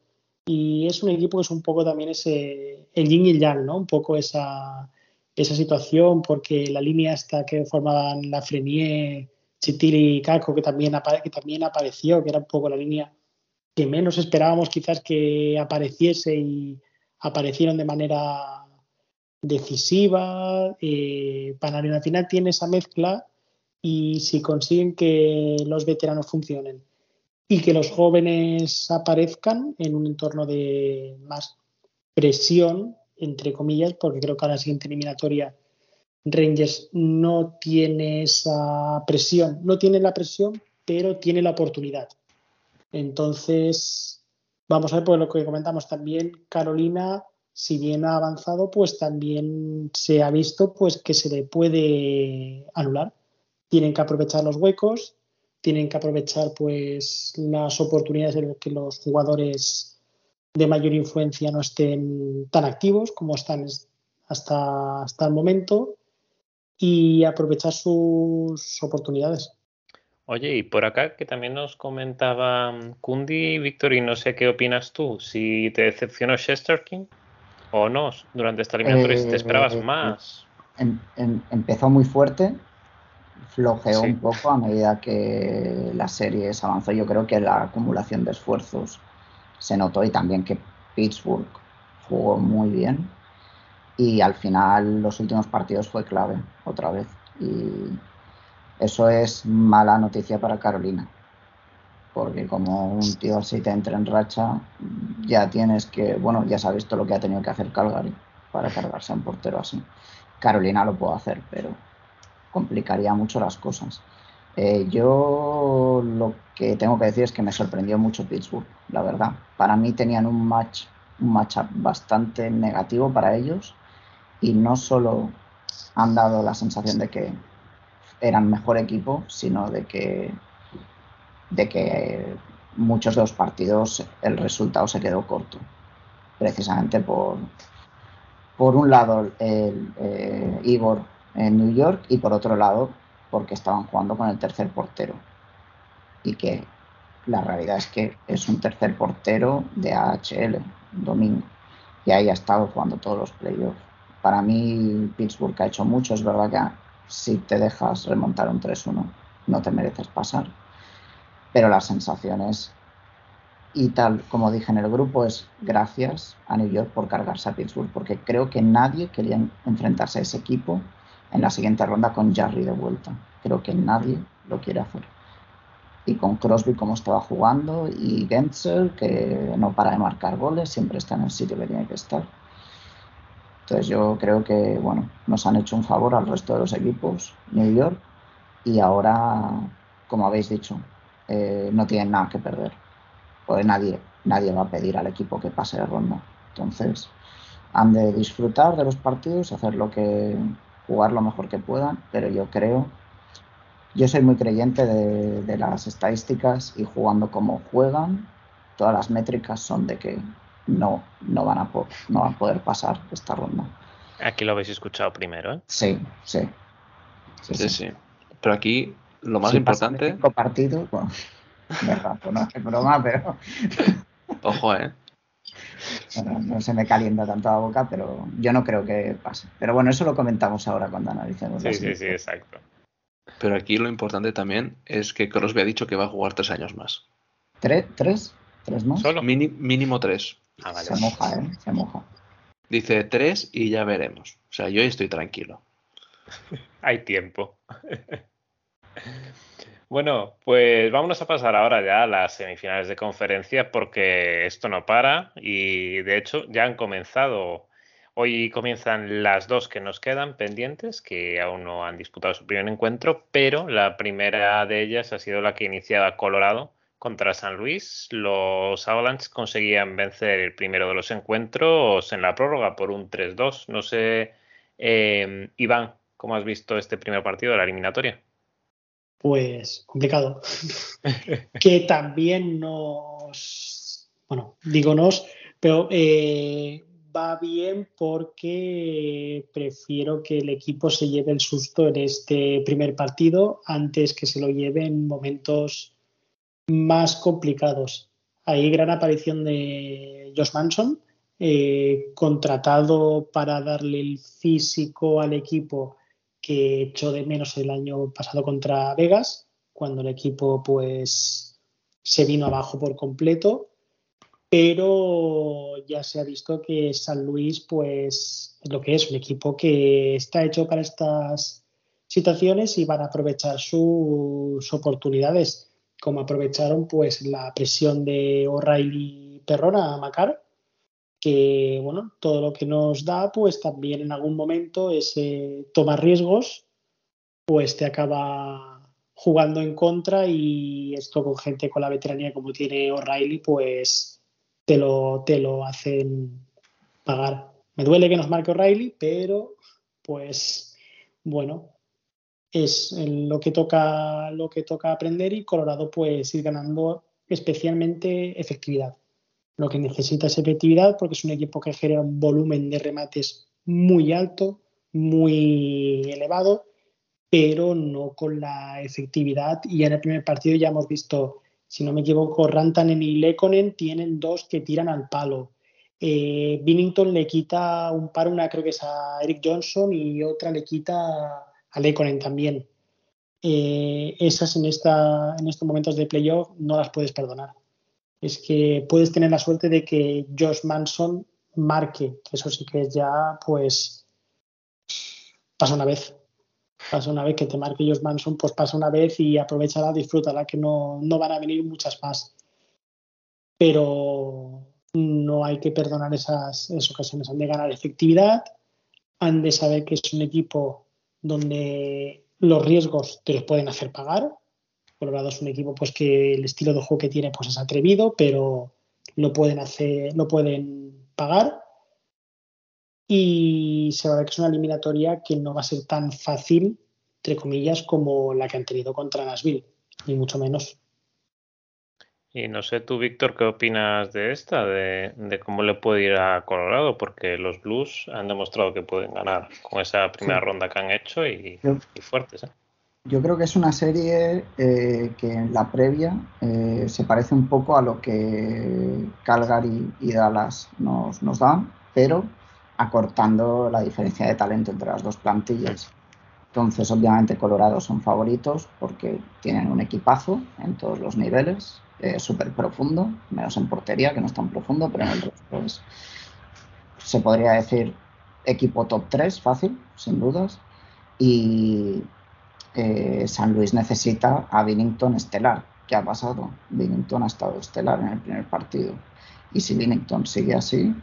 Y es un equipo que es un poco también ese, el yin y el yang, ¿no? Un poco esa, esa situación, porque la línea esta que formaban la Frenier, Chitili y Caco, que también, que también apareció, que era un poco la línea que menos esperábamos quizás que apareciese y aparecieron de manera decisiva. Eh, final tiene esa mezcla y si consiguen que los veteranos funcionen y que los jóvenes aparezcan en un entorno de más presión, entre comillas, porque creo que a la siguiente eliminatoria Rangers no tiene esa presión, no tiene la presión, pero tiene la oportunidad. Entonces, vamos a ver, por lo que comentamos también, Carolina, si bien ha avanzado, pues también se ha visto pues que se le puede anular. Tienen que aprovechar los huecos, tienen que aprovechar pues las oportunidades en las que los jugadores de mayor influencia no estén tan activos como están hasta, hasta el momento y aprovechar sus oportunidades. Oye, y por acá que también nos comentaba Kundi, Víctor, y no sé qué opinas tú, si te decepcionó King o no durante esta eliminatoria, si te esperabas eh, más. Em, em, empezó muy fuerte, flojeó un poco a medida que la serie se avanzó. Yo creo que la acumulación de esfuerzos se notó y también que Pittsburgh jugó muy bien. Y al final, los últimos partidos fue clave, otra vez. Y eso es mala noticia para Carolina. Porque como un tío así te entra en racha, ya tienes que, bueno, ya sabes todo lo que ha tenido que hacer Calgary para cargarse a un portero así. Carolina lo puede hacer, pero complicaría mucho las cosas. Eh, yo lo que tengo que decir es que me sorprendió mucho Pittsburgh, la verdad. Para mí tenían un match, un matchup bastante negativo para ellos y no solo han dado la sensación de que eran mejor equipo, sino de que de que muchos de los partidos el resultado se quedó corto, precisamente por por un lado el eh, Igor en New York y por otro lado porque estaban jugando con el tercer portero. Y que la realidad es que es un tercer portero de AHL, Domingo. Y ahí ha estado jugando todos los playoffs. Para mí, Pittsburgh ha hecho mucho. Es verdad que si te dejas remontar un 3-1, no te mereces pasar. Pero las sensaciones, y tal como dije en el grupo, es gracias a New York por cargarse a Pittsburgh, porque creo que nadie quería enfrentarse a ese equipo en la siguiente ronda con Jarry de vuelta. Creo que nadie lo quiere hacer. Y con Crosby como estaba jugando y Gensel que no para de marcar goles, siempre está en el sitio que tiene que estar. Entonces yo creo que bueno, nos han hecho un favor al resto de los equipos, New York, y ahora, como habéis dicho, eh, no tienen nada que perder. Pues nadie, nadie va a pedir al equipo que pase de ronda. Entonces, han de disfrutar de los partidos, hacer lo que, jugar lo mejor que puedan, pero yo creo, yo soy muy creyente de, las estadísticas y jugando como juegan, todas las métricas son de que no, no, van, a no van a poder pasar esta ronda. Aquí lo habéis escuchado primero, ¿eh? Sí, sí. Sí, sí. Pero aquí lo más importante. Cinco partidos, bueno, <laughs> no es broma, pero. <laughs> Ojo, ¿eh? no se me calienta tanto la boca, pero yo no creo que pase. Pero bueno, eso lo comentamos ahora cuando analicemos. Sí, sí, sí, exacto. Pero aquí lo importante también es que Crosby ha dicho que va a jugar tres años más. ¿Tres? ¿Tres? ¿Tres más? Solo. mínimo tres. Ah, se moja, ¿eh? Se moja. Dice tres y ya veremos. O sea, yo estoy tranquilo. <laughs> Hay tiempo. <laughs> Bueno, pues vámonos a pasar ahora ya a las semifinales de conferencia porque esto no para y de hecho ya han comenzado. Hoy comienzan las dos que nos quedan pendientes, que aún no han disputado su primer encuentro, pero la primera de ellas ha sido la que iniciaba Colorado contra San Luis. Los Avalanche conseguían vencer el primero de los encuentros en la prórroga por un 3-2. No sé, eh, Iván, ¿cómo has visto este primer partido de la eliminatoria? pues complicado. <laughs> <laughs> que también nos, bueno, dígonos, pero eh, va bien porque prefiero que el equipo se lleve el susto en este primer partido antes que se lo lleve en momentos más complicados. Ahí gran aparición de Josh Manson, eh, contratado para darle el físico al equipo que echó de menos el año pasado contra Vegas, cuando el equipo pues se vino abajo por completo pero ya se ha visto que San Luis pues es lo que es un equipo que está hecho para estas situaciones y van a aprovechar sus oportunidades como aprovecharon pues la presión de O'Reilly Perrona a Macar que bueno todo lo que nos da pues también en algún momento ese tomar riesgos pues te acaba jugando en contra y esto con gente con la veteranía como tiene O'Reilly pues te lo, te lo hacen pagar. Me duele que nos marque O'Reilly, pero pues bueno, es lo que toca lo que toca aprender y Colorado pues ir ganando especialmente efectividad. Lo que necesita es efectividad porque es un equipo que genera un volumen de remates muy alto, muy elevado, pero no con la efectividad. Y en el primer partido ya hemos visto si no me equivoco, Rantanen y Lekonen tienen dos que tiran al palo. Eh, Binnington le quita un par, una creo que es a Eric Johnson y otra le quita a Lekonen también. Eh, esas en, esta, en estos momentos de playoff no las puedes perdonar. Es que puedes tener la suerte de que Josh Manson marque, que eso sí que ya, pues, pasa una vez pasa una vez que te marque Josh Manson, pues pasa una vez y aprovechala, disfrútala, que no, no van a venir muchas más. Pero no hay que perdonar esas, esas ocasiones. Han de ganar efectividad, han de saber que es un equipo donde los riesgos te los pueden hacer pagar. Colorado es un equipo pues que el estilo de juego que tiene pues es atrevido, pero lo pueden hacer, lo pueden pagar y se va a ver que es una eliminatoria que no va a ser tan fácil, entre comillas, como la que han tenido contra Nashville, ni mucho menos. Y no sé tú, Víctor, ¿qué opinas de esta? De, cómo le puede ir a Colorado, porque los Blues han demostrado que pueden ganar con esa primera ronda que han hecho y, fuertes. ¿eh? Yo creo que es una serie eh, que en la previa eh, se parece un poco a lo que Calgary y Dallas nos, nos dan, pero acortando la diferencia de talento entre las dos plantillas. Entonces, obviamente, Colorado son favoritos porque tienen un equipazo en todos los niveles, eh, súper profundo, menos en portería, que no es tan profundo, pero en el resto se podría decir, equipo top 3, fácil, sin dudas. Y eh, San Luis necesita a Binnington estelar. ¿Qué ha pasado? Binnington ha estado estelar en el primer partido. Y si Binnington sigue así,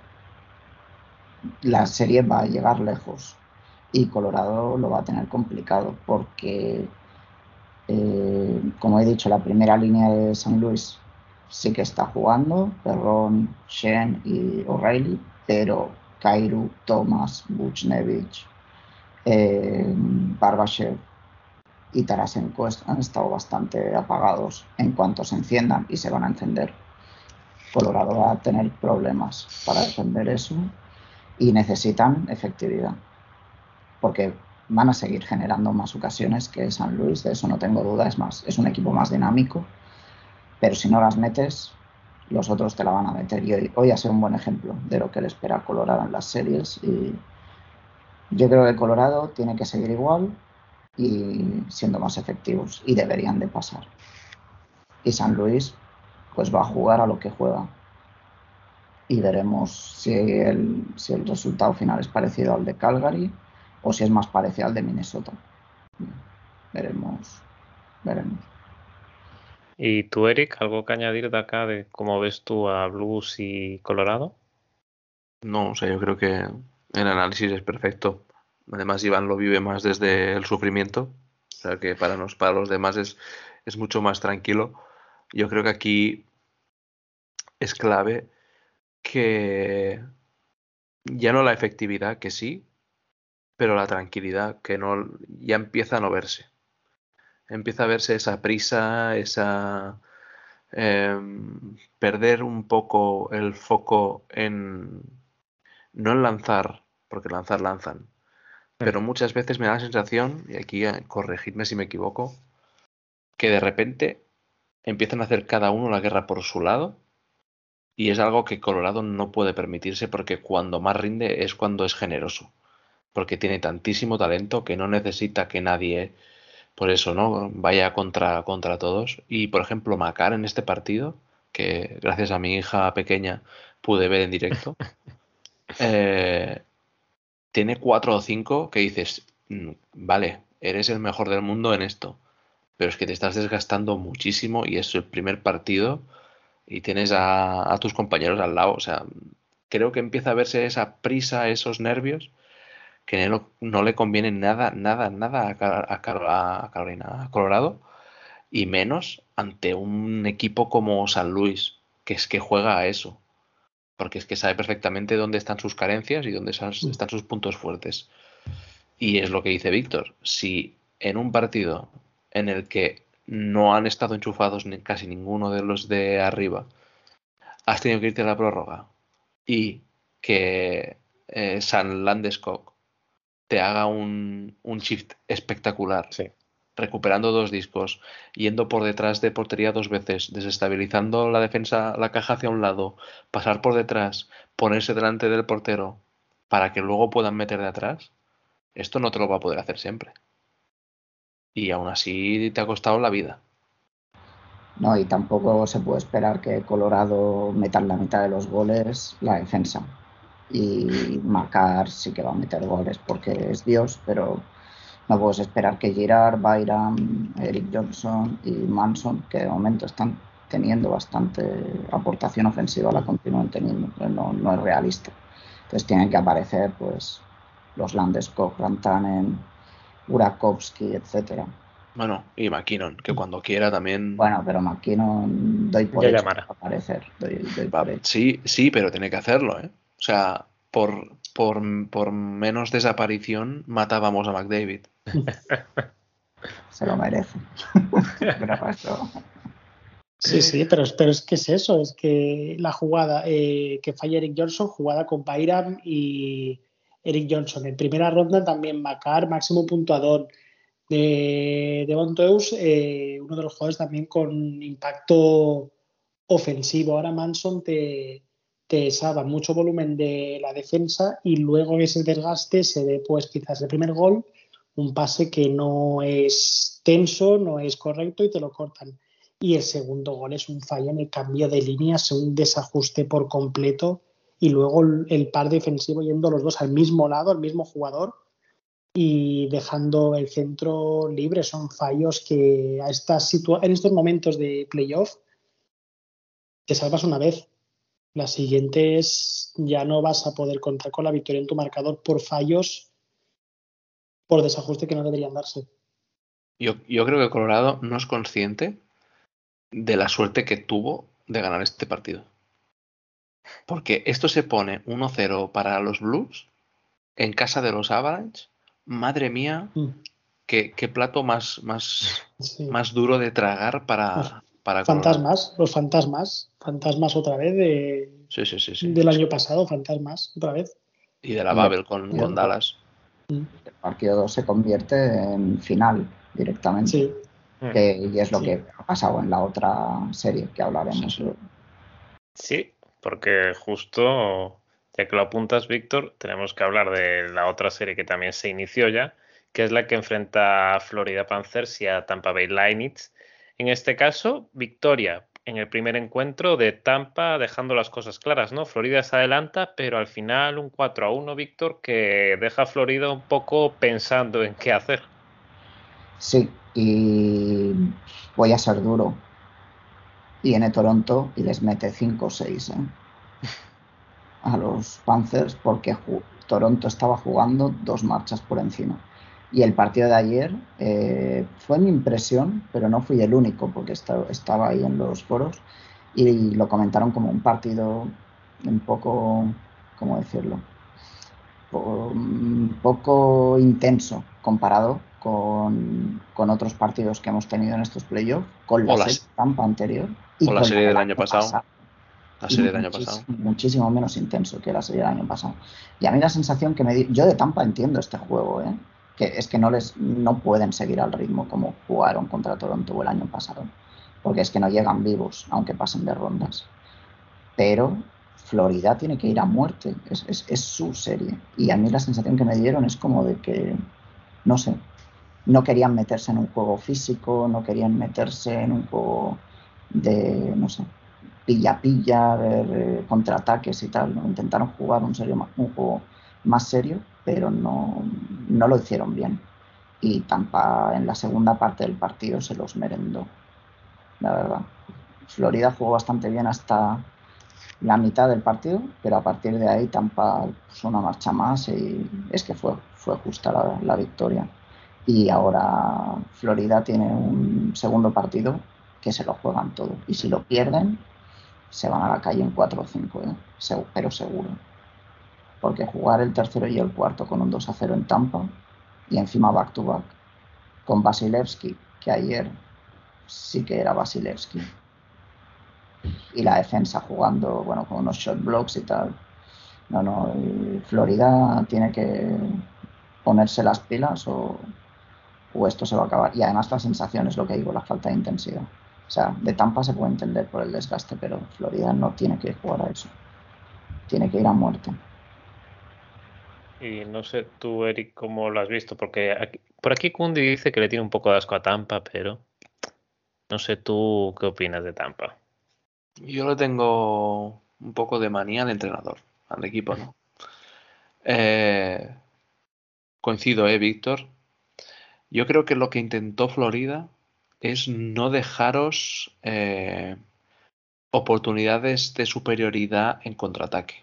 la serie va a llegar lejos y Colorado lo va a tener complicado porque, eh, como he dicho, la primera línea de San Luis sí que está jugando, Perron, Shen y O'Reilly, pero Kairu, Thomas, Buchnevich, eh, Barbashev y Tarasenko han estado bastante apagados en cuanto se enciendan y se van a encender. Colorado va a tener problemas para defender eso y necesitan efectividad, porque van a seguir generando más ocasiones que San Luis, de eso no tengo duda, es más, es un equipo más dinámico, pero si no las metes, los otros te la van a meter. Y hoy, hoy ha sido un buen ejemplo de lo que le espera a Colorado en las series y yo creo que Colorado tiene que seguir igual y siendo más efectivos y deberían de pasar. Y San Luis pues va a jugar a lo que juega, y veremos si el, si el resultado final es parecido al de Calgary o si es más parecido al de Minnesota. Veremos, veremos. ¿Y tú, Eric, algo que añadir de acá de cómo ves tú a Blues y Colorado? No, o sea, yo creo que el análisis es perfecto. Además, Iván lo vive más desde el sufrimiento, o sea que para, nos, para los demás es, es mucho más tranquilo. Yo creo que aquí es clave que ya no la efectividad, que sí, pero la tranquilidad, que no ya empieza a no verse. Empieza a verse esa prisa, esa em, perder un poco el foco en no en lanzar, porque lanzar lanzan, pero muchas veces me da la sensación, y aquí eh, corregidme si me equivoco, que de repente empiezan a hacer cada uno la guerra por su lado y es algo que Colorado no puede permitirse porque cuando más rinde es cuando es generoso, porque tiene tantísimo talento que no necesita que nadie, por eso, ¿no? Vaya contra, contra todos. Y por ejemplo, Macar en este partido, que gracias a mi hija pequeña pude ver en directo, <laughs> eh, tiene cuatro o cinco que dices, mm, vale, eres el mejor del mundo en esto, pero es que te estás desgastando muchísimo y es el primer partido y tienes a, tus compañeros al lado. O sea, creo que empieza a verse esa prisa, esos nervios, que no, no le conviene nada, nada, nada a, a, Carolina, a Colorado, y menos ante un equipo como San Luis, que es que juega a eso. Porque es que sabe perfectamente dónde están sus carencias y dónde mm. están sus puntos fuertes. Y es lo que dice Víctor. Si en un partido en el que no han estado enchufados ni casi ninguno de los de arriba, has tenido que irte a la prórroga y que eh, San Landeskog te haga un, un shift espectacular, recuperando dos discos, yendo por detrás de portería dos veces, desestabilizando la defensa, la caja hacia un lado, pasar por detrás, ponerse delante del portero para que luego puedan meter de atrás, esto no te lo va a poder hacer siempre y aún así te ha costado la vida. No, y tampoco se puede esperar que Colorado meta la mitad de los goles la defensa. Y marcar sí que va a meter goles porque es Dios, pero no puedes esperar que Girard, Byram, Eric Johnson y Manson, que de momento están teniendo bastante aportación ofensiva, la continúen teniendo, no, no es realista. Entonces tienen que aparecer pues los Landeskog, Rantanen, Urakovsky, etcétera. Bueno, y McKinnon, que cuando quiera también. Bueno, pero McKinnon doy por hecho aparecer. Sí, sí, pero tiene que hacerlo, ¿eh? O sea, por, por, por menos desaparición matábamos a McDavid. <laughs> Se lo merece. <laughs> Sí, sí, pero, pero, es que es eso, es que la jugada eh, que falla Eric Johnson, jugada con Byram y, Eric Johnson. En primera ronda también Macar, máximo puntuador de, de Monteus, eh, uno de los jugadores también con impacto ofensivo. Ahora Manson te, te salva mucho volumen de la defensa y luego ese desgaste se ve pues quizás el primer gol, un pase que no es tenso, no es correcto y te lo cortan. Y el segundo gol es un fallo en el cambio de líneas, un desajuste por completo y luego el, par defensivo yendo los dos al mismo lado, al mismo jugador y dejando el centro libre. Son fallos que a estas en estos momentos de playoff te salvas una vez. Las siguientes ya no vas a poder contar con la victoria en tu marcador por fallos, por desajuste que no deberían darse. Yo, yo creo que Colorado no es consciente de la suerte que tuvo de ganar este partido. Porque esto se pone 1-0 para los Blues en casa de los Avalanche. Madre mía, mm. qué, plato más, más, más duro de tragar para, para Fantasmas, los fantasmas. Fantasmas otra vez de, del año pasado, fantasmas otra vez. Y de la Babel con, con Dallas. Mm. El partido 2 se convierte en final directamente. Sí. y es lo que ha pasado en la otra serie que hablaremos. Sí, porque justo, ya que lo apuntas, Víctor, tenemos que hablar de la otra serie que también se inició ya, que es la que enfrenta a Florida Panthers y a Tampa Bay Lightning. En este caso, victoria en el primer encuentro de Tampa, dejando las cosas claras, ¿no? Florida se adelanta, pero al final un 4 a 1, Víctor, que deja a Florida un poco pensando en qué hacer. Sí, y voy a ser duro viene Toronto y les mete 5 o 6 ¿eh? a los Panthers porque Toronto estaba jugando dos marchas por encima. Y el partido de ayer eh, fue mi impresión, pero no fui el único porque estaba ahí en los foros y lo comentaron como un partido un poco, ¿cómo decirlo? Un poco intenso comparado con, otros partidos que hemos tenido en estos playoffs, con la serie Tampa anterior y con la serie del año pasado. La serie del año pasado. Muchísimo menos intenso que la serie del año pasado. Y a mí la sensación que me dio, yo de Tampa entiendo este juego, ¿eh? Que es que no les no pueden seguir al ritmo como jugaron contra Toronto el año pasado, porque es que no llegan vivos, aunque pasen de rondas. Pero Florida tiene que ir a muerte, es, es su serie. Y a mí la sensación que me dieron es como de que, no sé, no querían meterse en un juego físico, no querían meterse en un juego de, no sé, pilla-pilla, ver eh, contraataques y tal. Intentaron jugar un, serio, un juego más serio, pero no, no lo hicieron bien. Y Tampa en la segunda parte del partido se los merendó, la verdad. Florida jugó bastante bien hasta la mitad del partido, pero a partir de ahí Tampa puso una marcha más y es que fue, fue justa la, la victoria y ahora Florida tiene un segundo partido que se lo juegan todo. Y si lo pierden, se van a la calle en 4 o 5, ¿eh? pero seguro. Porque jugar el tercero y el cuarto con un 2 a 0 en Tampa y encima back to back con Vasilevsky, que ayer sí que era Vasilevsky, y la defensa jugando bueno con unos shot blocks y tal. No, no, Florida tiene que ponerse las pilas o, o esto se va a acabar. Y además la sensación es lo que digo, la falta de intensidad. O sea, de Tampa se puede entender por el desgaste, pero Florida no tiene que jugar a eso. Tiene que ir a muerte. Y no sé tú, Eric, cómo lo has visto, porque por aquí Kundi dice que le tiene un poco de asco a Tampa, pero no sé tú qué opinas de Tampa. Yo le tengo un poco de manía de entrenador al equipo, ¿no? Eh, coincido, ¿eh, Víctor? Yo creo que lo que intentó Florida es no dejaros eh, oportunidades de superioridad en contraataque.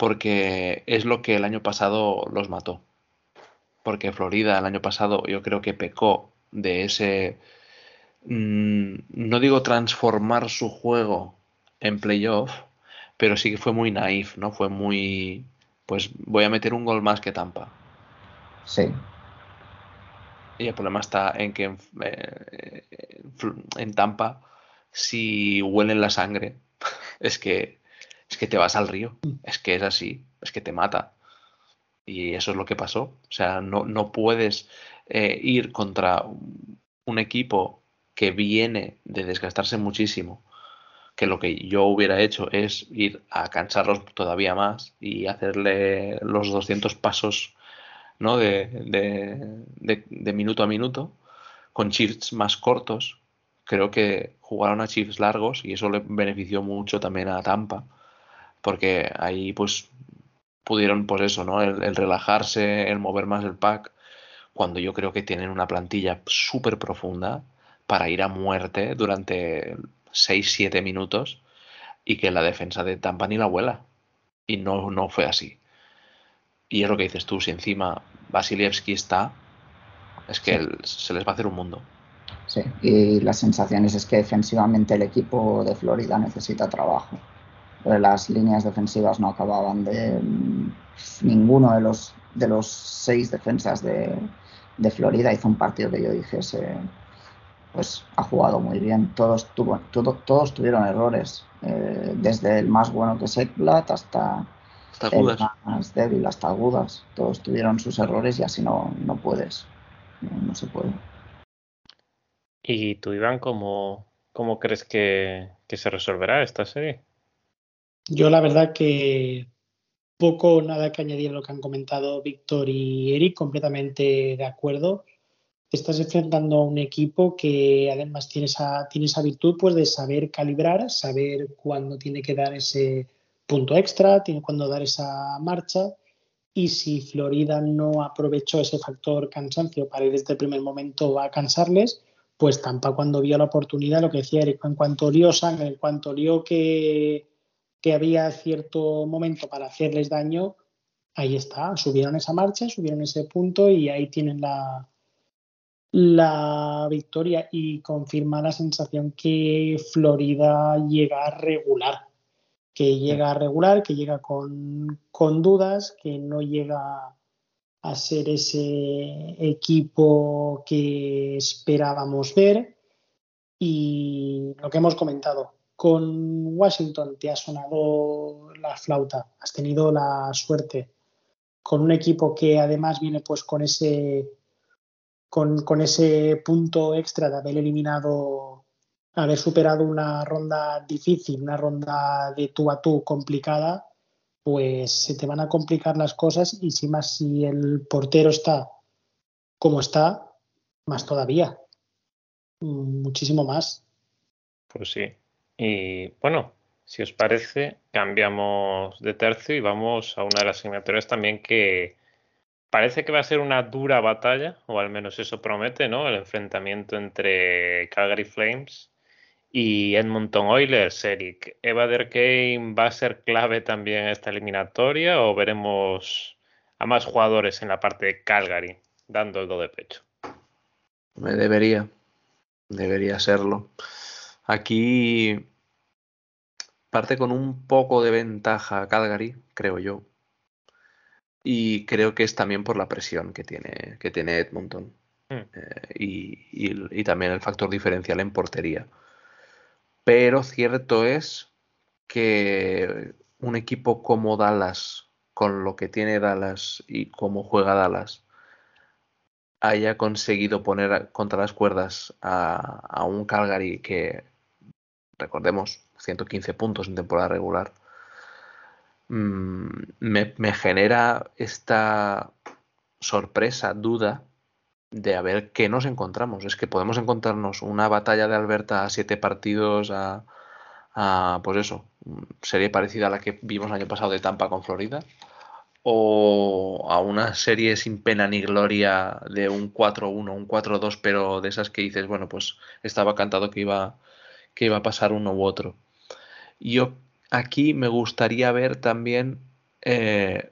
Porque es lo que el año pasado los mató. Porque Florida el año pasado yo creo que pecó de ese, mm, no digo transformar su juego en playoff, pero sí que fue muy naif, ¿no? Fue muy, pues voy a meter un gol más que Tampa. Sí, y el problema está en que en, eh, en Tampa, si huelen la sangre, <laughs> es que, es que te vas al río. Es que es así, es que te mata. Y eso es lo que pasó. O sea, no, no puedes eh, ir contra un equipo que viene de desgastarse muchísimo, que lo que yo hubiera hecho es ir a cansarlos todavía más y hacerle los 200 pasos ¿no? De, de, minuto a minuto, con shifts más cortos. Creo que jugaron a shifts largos y eso le benefició mucho también a Tampa, porque ahí pues pudieron, pues eso, ¿no? El, relajarse, el mover más el pack, cuando yo creo que tienen una plantilla súper profunda para ir a muerte durante 6-7 minutos y que la defensa de Tampa ni la vuela. Y no, no fue así. Y es lo que dices tú, si encima Vasilievski está, es que se les va a hacer un mundo. Sí, y las sensaciones es que defensivamente el equipo de Florida necesita trabajo. Las líneas defensivas no acababan de mm, ninguno de los de los seis defensas de, Florida hizo un partido que yo dije pues ha jugado muy bien. Todos tuvo, todos tuvieron errores, eh, desde el más bueno que Sekblat hasta hasta más débil, hasta agudas. Todos tuvieron sus errores y así no, no puedes. No, se puede. ¿Y tú, Iván, cómo, cómo crees que, se resolverá esta serie? Yo la verdad que poco nada que añadir a lo que han comentado Víctor y Eric, completamente de acuerdo. Estás enfrentando a un equipo que además tiene esa, tiene esa virtud pues, de saber calibrar, saber cuándo tiene que dar ese, punto extra, tiene cuando dar esa marcha. Y si Florida no aprovechó ese factor cansancio para ir desde el primer momento a cansarles, pues Tampa cuando vio la oportunidad, lo que decía Eric, en cuanto olió sangre, en cuanto olió que, que había cierto momento para hacerles daño, ahí está, subieron esa marcha, subieron ese punto y ahí tienen la, la victoria y confirma la sensación que Florida llega a regular que llega regular, que llega con, dudas, que no llega a ser ese equipo que esperábamos ver. Y lo que hemos comentado, con Washington te ha sonado la flauta, has tenido la suerte con un equipo que además viene pues con ese con, con ese punto extra de haber eliminado haber superado una ronda difícil, una ronda de tú a tú complicada, pues se te van a complicar las cosas y si más si el portero está como está, más todavía, muchísimo más. Pues sí. Y bueno, si os parece, cambiamos de tercio y vamos a una de las asignaturas también que parece que va a ser una dura batalla, o al menos eso promete, ¿no? El enfrentamiento entre Calgary Flames y Edmonton Oilers, Eric. ¿Evader Kane va a ser clave también en esta eliminatoria o veremos a más jugadores en la parte de Calgary dando el do de pecho? Me debería, debería serlo. Aquí parte con un poco de ventaja Calgary, creo yo. Y creo que es también por la presión que tiene, que tiene Edmonton. Hmm. Eh, y, y, también el factor diferencial en portería. Pero cierto es que un equipo como Dallas, con lo que tiene Dallas y cómo juega Dallas, haya conseguido poner contra las cuerdas a, un Calgary que, recordemos, 115 puntos en temporada regular, mm, me, genera esta sorpresa, duda de a ver qué nos encontramos. Es que podemos encontrarnos una batalla de Alberta a siete partidos a, pues eso, serie parecida a la que vimos el año pasado de Tampa con Florida, o a una serie sin pena ni gloria de un 4-1, un 4-2, pero de esas que dices, bueno, pues estaba cantado que iba, que iba a pasar uno u otro. Yo aquí me gustaría ver también eh,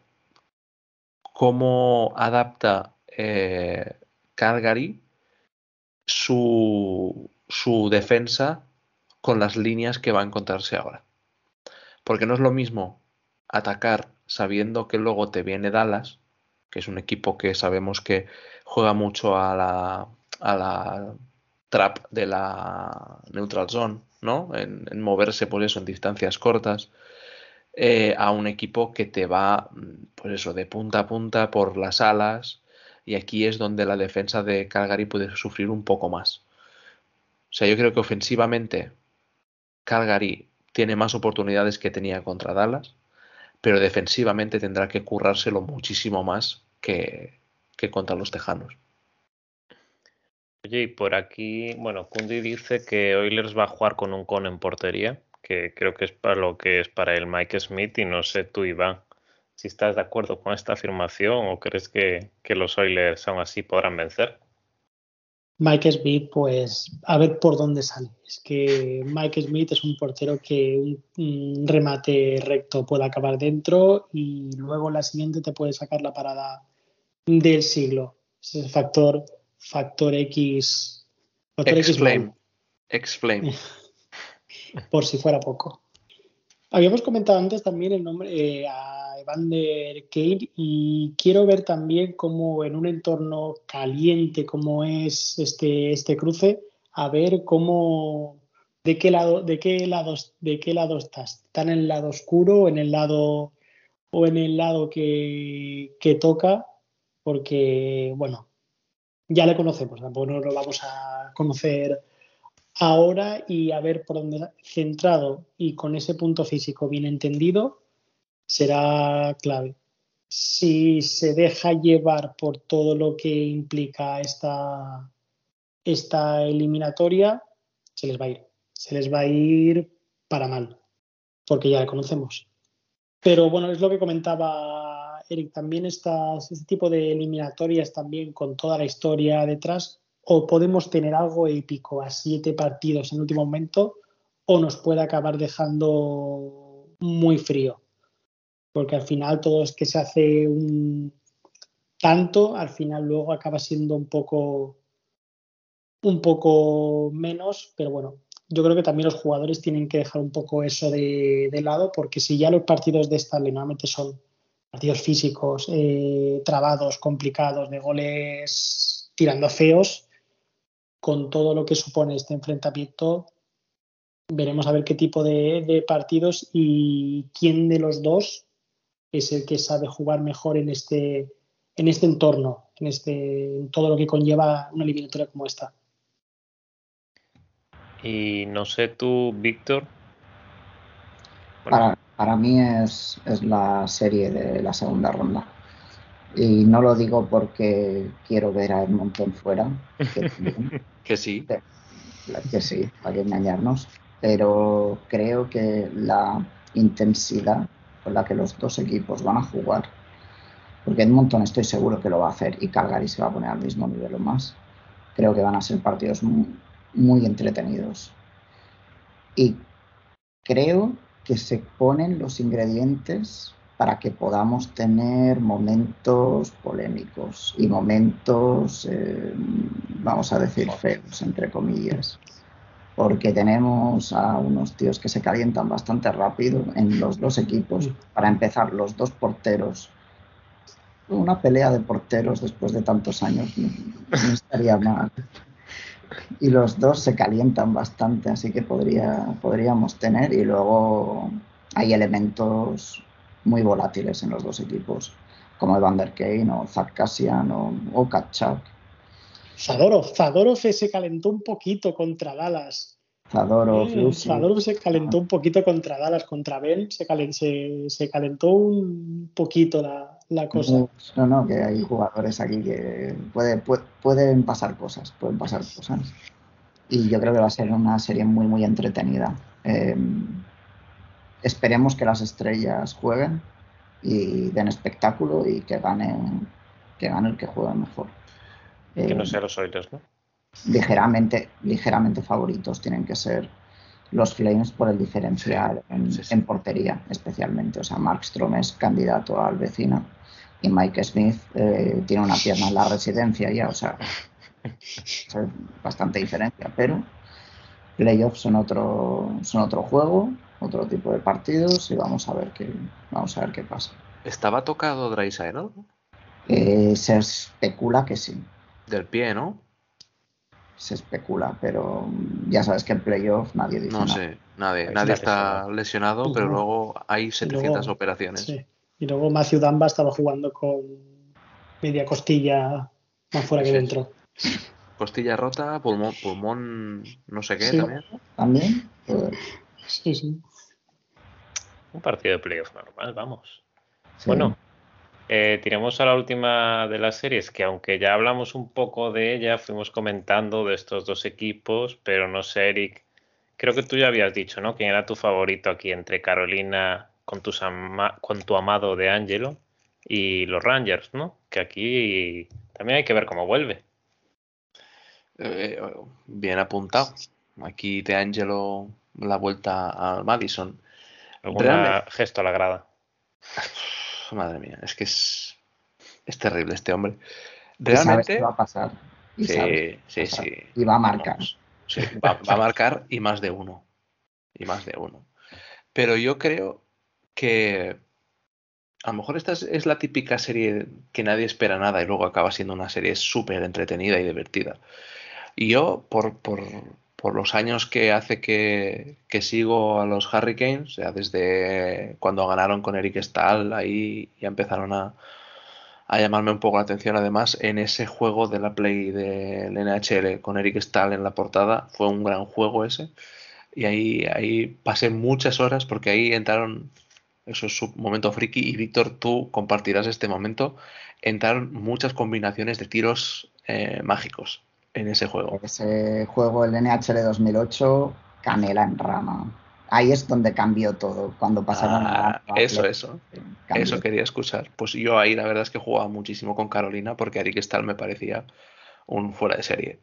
cómo adapta eh, Calgary su, su defensa con las líneas que va a encontrarse ahora. Porque no es lo mismo atacar sabiendo que luego te viene Dallas, que es un equipo que sabemos que juega mucho a la, a la trap de la neutral zone, ¿no? En, moverse por eso en distancias cortas, eh, a un equipo que te va, pues eso, de punta a punta por las alas, y aquí es donde la defensa de Calgary puede sufrir un poco más. O sea, yo creo que ofensivamente Calgary tiene más oportunidades que tenía contra Dallas, pero defensivamente tendrá que currárselo muchísimo más que, contra los Tejanos. Oye, y por aquí, bueno, Kundi dice que Oilers va a jugar con un con en portería, que creo que es para lo que es para el Mike Smith, y no sé tú, Iván, si estás de acuerdo con esta afirmación o crees que, los Oilers aún así podrán vencer. Mike Smith, pues a ver por dónde sale. Es que Mike Smith es un portero que un, remate recto puede acabar dentro y luego la siguiente te puede sacar la parada del siglo. Es el factor, factor X. Factor Explain. Explain. <laughs> por si fuera poco. Habíamos comentado antes también el nombre eh, Evander Kane y quiero ver también cómo en un entorno caliente como es este, este cruce, a ver cómo de qué lado, de qué lado, de qué lado estás. ¿Está en el lado oscuro o en el lado o en el lado que, que toca? Porque, bueno, ya le conocemos, tampoco no lo vamos a conocer ahora y a ver por dónde centrado y con ese punto físico bien entendido, será clave. Si se deja llevar por todo lo que implica esta, esta eliminatoria, se les va a ir. Se les va a ir para mal, porque ya la conocemos. Pero bueno, es lo que comentaba Eric, también estas, este tipo de eliminatorias también con toda la historia detrás, o podemos tener algo épico a siete partidos en último momento, o nos puede acabar dejando muy frío porque al final todo es que se hace un tanto, al final luego acaba siendo un poco un poco menos, pero bueno, yo creo que también los jugadores tienen que dejar un poco eso de, lado, porque si ya los partidos de esta normalmente son partidos físicos, eh, trabados, complicados, de goles tirando feos, con todo lo que supone este enfrentamiento, veremos a ver qué tipo de, partidos y quién de los dos es el que sabe jugar mejor en este, en este entorno, en, este, en todo lo que conlleva una eliminatoria como esta. Y no sé tú, Víctor. Para, para, mí es, es, la serie de la segunda ronda. Y no lo digo porque quiero ver a Edmonton fuera. Que, <laughs> sí. Que, sí, para que engañarnos. Pero creo que la intensidad con la que los dos equipos van a jugar, porque Edmonton estoy seguro que lo va a hacer y Calgary se va a poner al mismo nivel o más, creo que van a ser partidos muy, muy entretenidos. Y creo que se ponen los ingredientes para que podamos tener momentos polémicos y momentos, eh, vamos a decir, feos, entre comillas. Porque tenemos a unos tíos que se calientan bastante rápido en los dos equipos. Para empezar, los dos porteros. Una pelea de porteros después de tantos años no estaría mal y los dos se calientan bastante, así que podría, podríamos tener. Y luego hay elementos muy volátiles en los dos equipos, como Evander Kane o Zach Cassian o, o Kachak. Zadorov, Zadorov se calentó un poquito contra Dallas. Zadorov, eh, Zadorov se calentó un poquito contra Dallas, contra Ben, se, se calentó un poquito la, la cosa. No, no, que hay jugadores aquí que puede, pueden pasar cosas, pueden pasar cosas. Y yo creo que va a ser una serie muy, muy entretenida. Em, esperemos que las estrellas jueguen y den espectáculo y que gane, que gane el que juegue mejor. Que no em, sean los Oilers, ¿no? Ligeramente, ligeramente favoritos tienen que ser los Flames por el diferencial en, en, portería, especialmente. O sea, Markstrom es candidato al vecino y Mike Smith eh, tiene una pierna en la residencia ya, o sea, <laughs> bastante diferencia, pero playoffs son otro, son otro juego, otro tipo de partidos y vamos a ver qué, vamos a ver qué pasa. ¿Estaba tocado Drysdale? Eh, se especula que sí. Del pie, ¿no? Se especula, pero ya sabes que en playoff nadie dice no sé, nadie, nadie está lesionado, pero luego hay 700 operaciones. Sí. Y luego Matthew Damba estaba jugando con media costilla más fuera que dentro. Costilla rota, pulmón, pulmón no sé qué también. ¿También? Sí, sí. Un partido de playoff normal, vamos. Bueno, eh, tiremos a la última de las series, que aunque ya hablamos un poco de ella, fuimos comentando de estos dos equipos, pero no sé, Eric, creo que tú ya habías dicho, ¿no? ¿Quién era tu favorito aquí entre Carolina con, tus con tu amado de Angelo y los Rangers, ¿no? Que aquí también hay que ver cómo vuelve. Eh, bien apuntado. Aquí de Angelo la vuelta al Madison. ¿Algún gesto a la grada? Madre mía, es que es, es terrible este hombre. Realmente. va a pasar. sí, sí, sí. Y va a marcar. va, a marcar y más de uno. Y más de uno. Pero yo creo que a lo mejor esta es, la típica serie que nadie espera nada y luego acaba siendo una serie súper entretenida y divertida. Y yo, por, por, por, los años que hace que, sigo a los Hurricanes, sea, desde cuando ganaron con Eric Stahl, ahí ya empezaron a, llamarme un poco la atención. Además, en ese juego de la Play del NHL con Eric Stahl en la portada, fue un gran juego ese. Y ahí, ahí pasé muchas horas porque ahí entraron eso es su momento friki. Y Víctor, tú compartirás este momento. Entraron muchas combinaciones de tiros eh, mágicos en ese juego. Ese juego, el NHL 2008, canela en rama. Ahí es donde cambió todo, cuando pasaron a, ah, Eso, eso. Eso quería escuchar. Pues yo ahí la verdad es que jugaba muchísimo con Carolina porque Stahl me parecía un fuera de serie.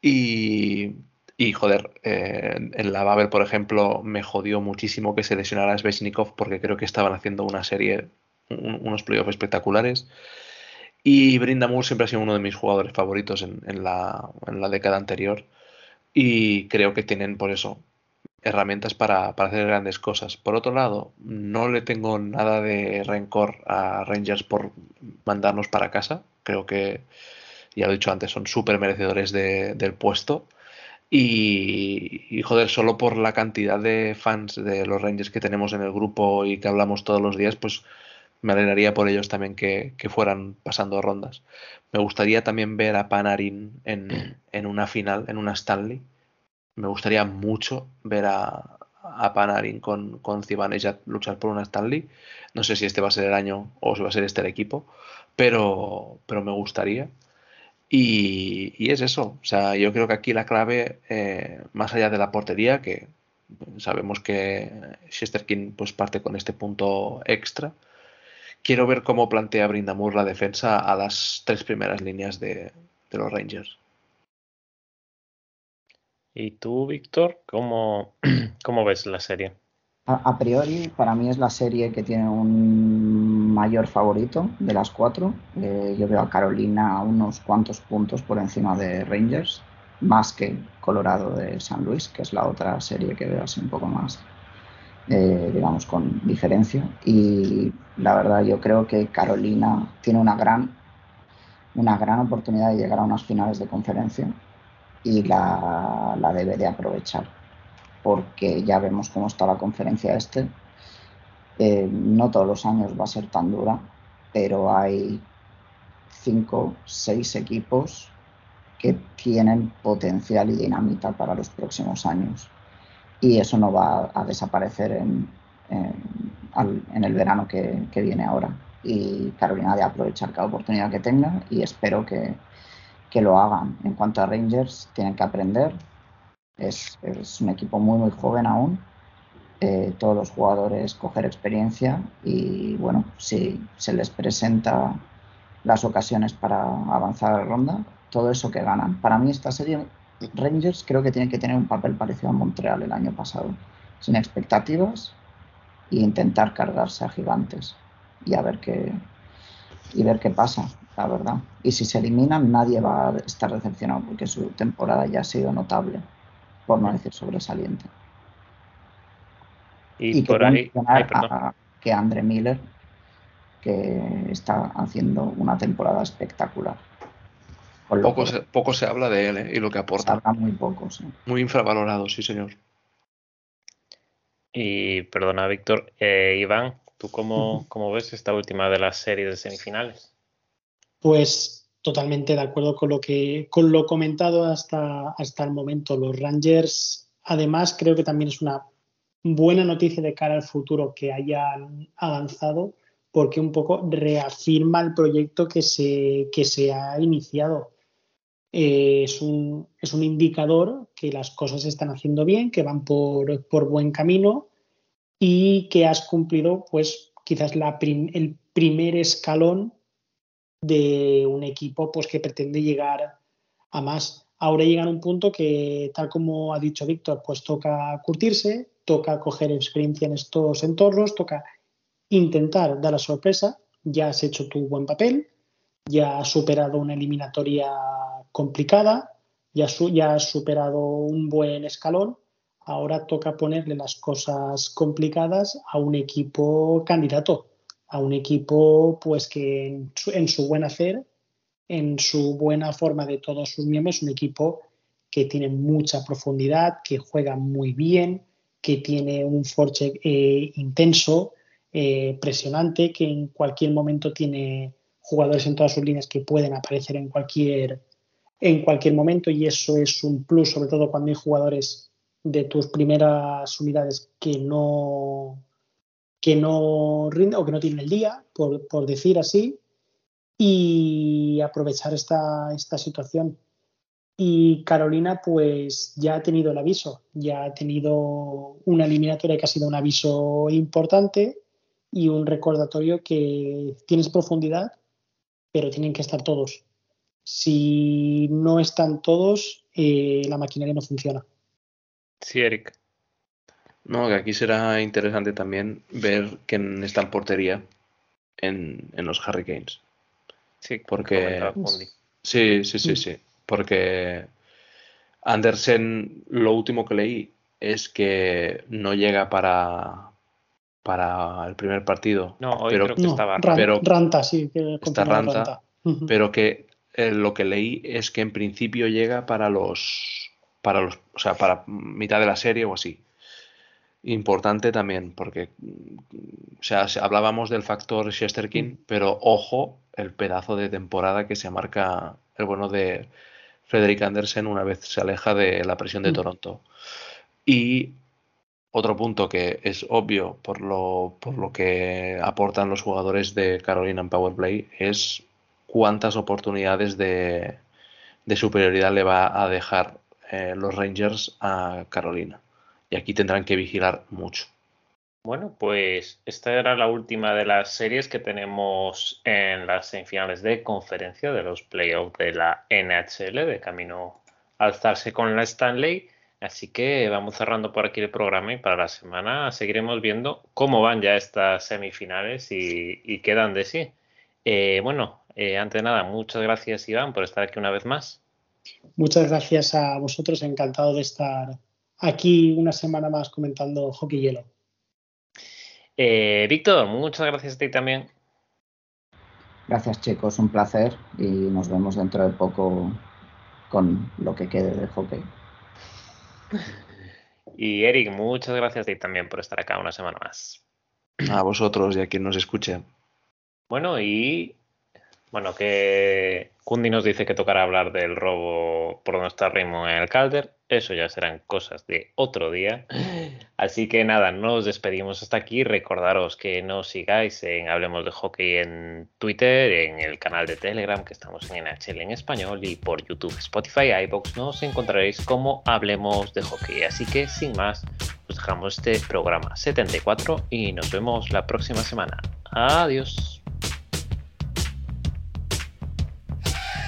Y, y joder, eh, en la Babel, por ejemplo, me jodió muchísimo que se lesionara a Svechnikov porque creo que estaban haciendo una serie, unos playoffs espectaculares. Y Brindamur siempre ha sido uno de mis jugadores favoritos en, la, década anterior. Y creo que tienen por eso herramientas para, hacer grandes cosas. Por otro lado, no le tengo nada de rencor a Rangers por mandarnos para casa. Creo que, ya lo he dicho antes, son súper merecedores del puesto. Y, joder, solo por la cantidad de fans de los Rangers que tenemos en el grupo y que hablamos todos los días, pues me alegraría por ellos también que, fueran pasando rondas. Me gustaría también ver a Panarin en, <clears throat> en una final, en una Stanley me gustaría mucho ver a, a Panarin con, con Zibanejad luchar por una Stanley. No sé si este va a ser el año o si va a ser este el equipo, pero, pero me gustaría. Y, es eso. O sea, yo creo que aquí la clave, eh, más allá de la portería, que sabemos que Shesterkin pues, parte con este punto extra, quiero ver cómo plantea Brindamur la defensa a las tres primeras líneas de los Rangers. ¿Y tú, Víctor, cómo, <clears throat> cómo ves la serie? A, priori, para mí es la serie que tiene un mayor favorito de las cuatro. Eh, yo veo a Carolina unos cuantos puntos por encima de Rangers, más que Colorado de San Luis, que es la otra serie que veo así un poco más, eh, digamos, con diferencia. Y la verdad, yo creo que Carolina tiene una gran, una gran oportunidad de llegar a unas finales de conferencia y la, debe de aprovechar, porque ya vemos cómo está la conferencia este. Eh, no todos los años va a ser tan dura, pero hay cinco, seis equipos que tienen potencial y dinamita para los próximos años. Y eso no va a desaparecer en, en, el verano que, que, viene ahora. Y Carolina de aprovechar cada oportunidad que tenga y espero que, que lo hagan. En cuanto a Rangers, tienen que aprender. Es, un equipo muy, muy joven aún. Eh, todos los jugadores coger experiencia y, bueno, si se les presenta las ocasiones para avanzar a la ronda, todo eso que ganan. Para mí, esta serie Rangers creo que tiene que tener un papel parecido a Montreal el año pasado, sin expectativas e intentar cargarse a gigantes y a ver qué, y ver qué pasa la verdad. Y si se eliminan, nadie va a estar decepcionado porque su temporada ya ha sido notable, por no decir sobresaliente. Y, por ahí, que Andre Miller, que está haciendo una temporada espectacular. Poco se, poco se habla de él ¿eh? y lo que aporta. Se habla muy poco, sí. Muy infravalorado, sí, señor. Y perdona, Víctor. Eh, Iván, ¿tú cómo, cómo ves esta última de las series de semifinales? Pues totalmente de acuerdo con lo que con lo comentado hasta, hasta el momento. Los Rangers, además, creo que también es una buena noticia de cara al futuro que hayan avanzado, porque un poco reafirma el proyecto que se, que se ha iniciado. Eh, es, un, es, un, indicador que las cosas se están haciendo bien, que van por, por buen camino y que has cumplido, pues, quizás la el primer escalón de un equipo pues, que pretende llegar a más. Ahora llegan a un punto que, tal como ha dicho Víctor, pues toca curtirse, toca coger experiencia en estos entornos, toca intentar dar la sorpresa. Ya has hecho tu buen papel, ya has superado una eliminatoria complicada, ya, has superado un buen escalón. Ahora toca ponerle las cosas complicadas a un equipo candidato a un equipo pues que en su, buen hacer, en su buena forma de todos sus miembros, un equipo que tiene mucha profundidad, que juega muy bien, que tiene un forche eh, intenso, eh, presionante, que en cualquier momento tiene jugadores en todas sus líneas que pueden aparecer en cualquier, en cualquier momento y eso es un plus, sobre todo cuando hay jugadores de tus primeras unidades que no, que no rinde o que no tiene el día, por, decir así, y aprovechar esta, esta situación. Y Carolina, pues ya ha tenido el aviso, ya ha tenido una eliminatoria que ha sido un aviso importante y un recordatorio que tienes profundidad, pero tienen que estar todos. Si no están todos, eh, la maquinaria no funciona. Sí, Eric. No, que aquí será interesante también ver quién está en portería en, los Hurricanes. Sí, porque. Sí, sí, sí, sí. Porque Andersen, lo último que leí, es que no llega para, para el primer partido. No, hoy pero, creo que No, estaba Ran- pero- Ranta, sí. Que Está Ranta, pero que eh, lo que leí es que en principio llega para los para los o sea para mitad de la serie o así importante también porque mm, o sea se- hablábamos del factor Chesterkin pero ojo el pedazo de temporada que se marca el bueno de Frederick Andersen una vez se aleja de la presión de Mm. Toronto y otro punto que es obvio por lo, por lo que aportan los jugadores de Carolina en Powerplay es cuántas oportunidades de, de superioridad le va a dejar eh, los Rangers a Carolina. Y aquí tendrán que vigilar mucho. Bueno, pues esta era la última de las series que tenemos en las semifinales de conferencia de los playoffs de la NHL, de camino a alzarse con la Stanley. Así que vamos cerrando por aquí el programa y para la semana seguiremos viendo cómo van ya estas semifinales y, y qué dan de sí. Eh, bueno, eh, antes de nada, muchas gracias Iván por estar aquí una vez más. Muchas gracias a vosotros, encantado de estar aquí una semana más comentando hockey hielo. Eh, Víctor, muchas gracias a ti también. Gracias chicos, un placer y nos vemos dentro de poco con lo que quede de hockey. <laughs> Y Eric, muchas gracias a ti también por estar acá una semana más. A vosotros y a quien nos escuche. Bueno, y bueno, que Kundi nos dice que tocará hablar del robo por donde está Raymond en el Calder. Eso ya serán cosas de otro día. Así que nada, nos despedimos hasta aquí. Recordaros que nos sigáis en Hablemos de Hockey en Twitter, en el canal de Telegram, que estamos en NHL en español, y por YouTube, Spotify, iBox nos encontraréis como Hablemos de Hockey. Así que sin más, os dejamos este programa 74 y nos vemos la próxima semana. Adiós.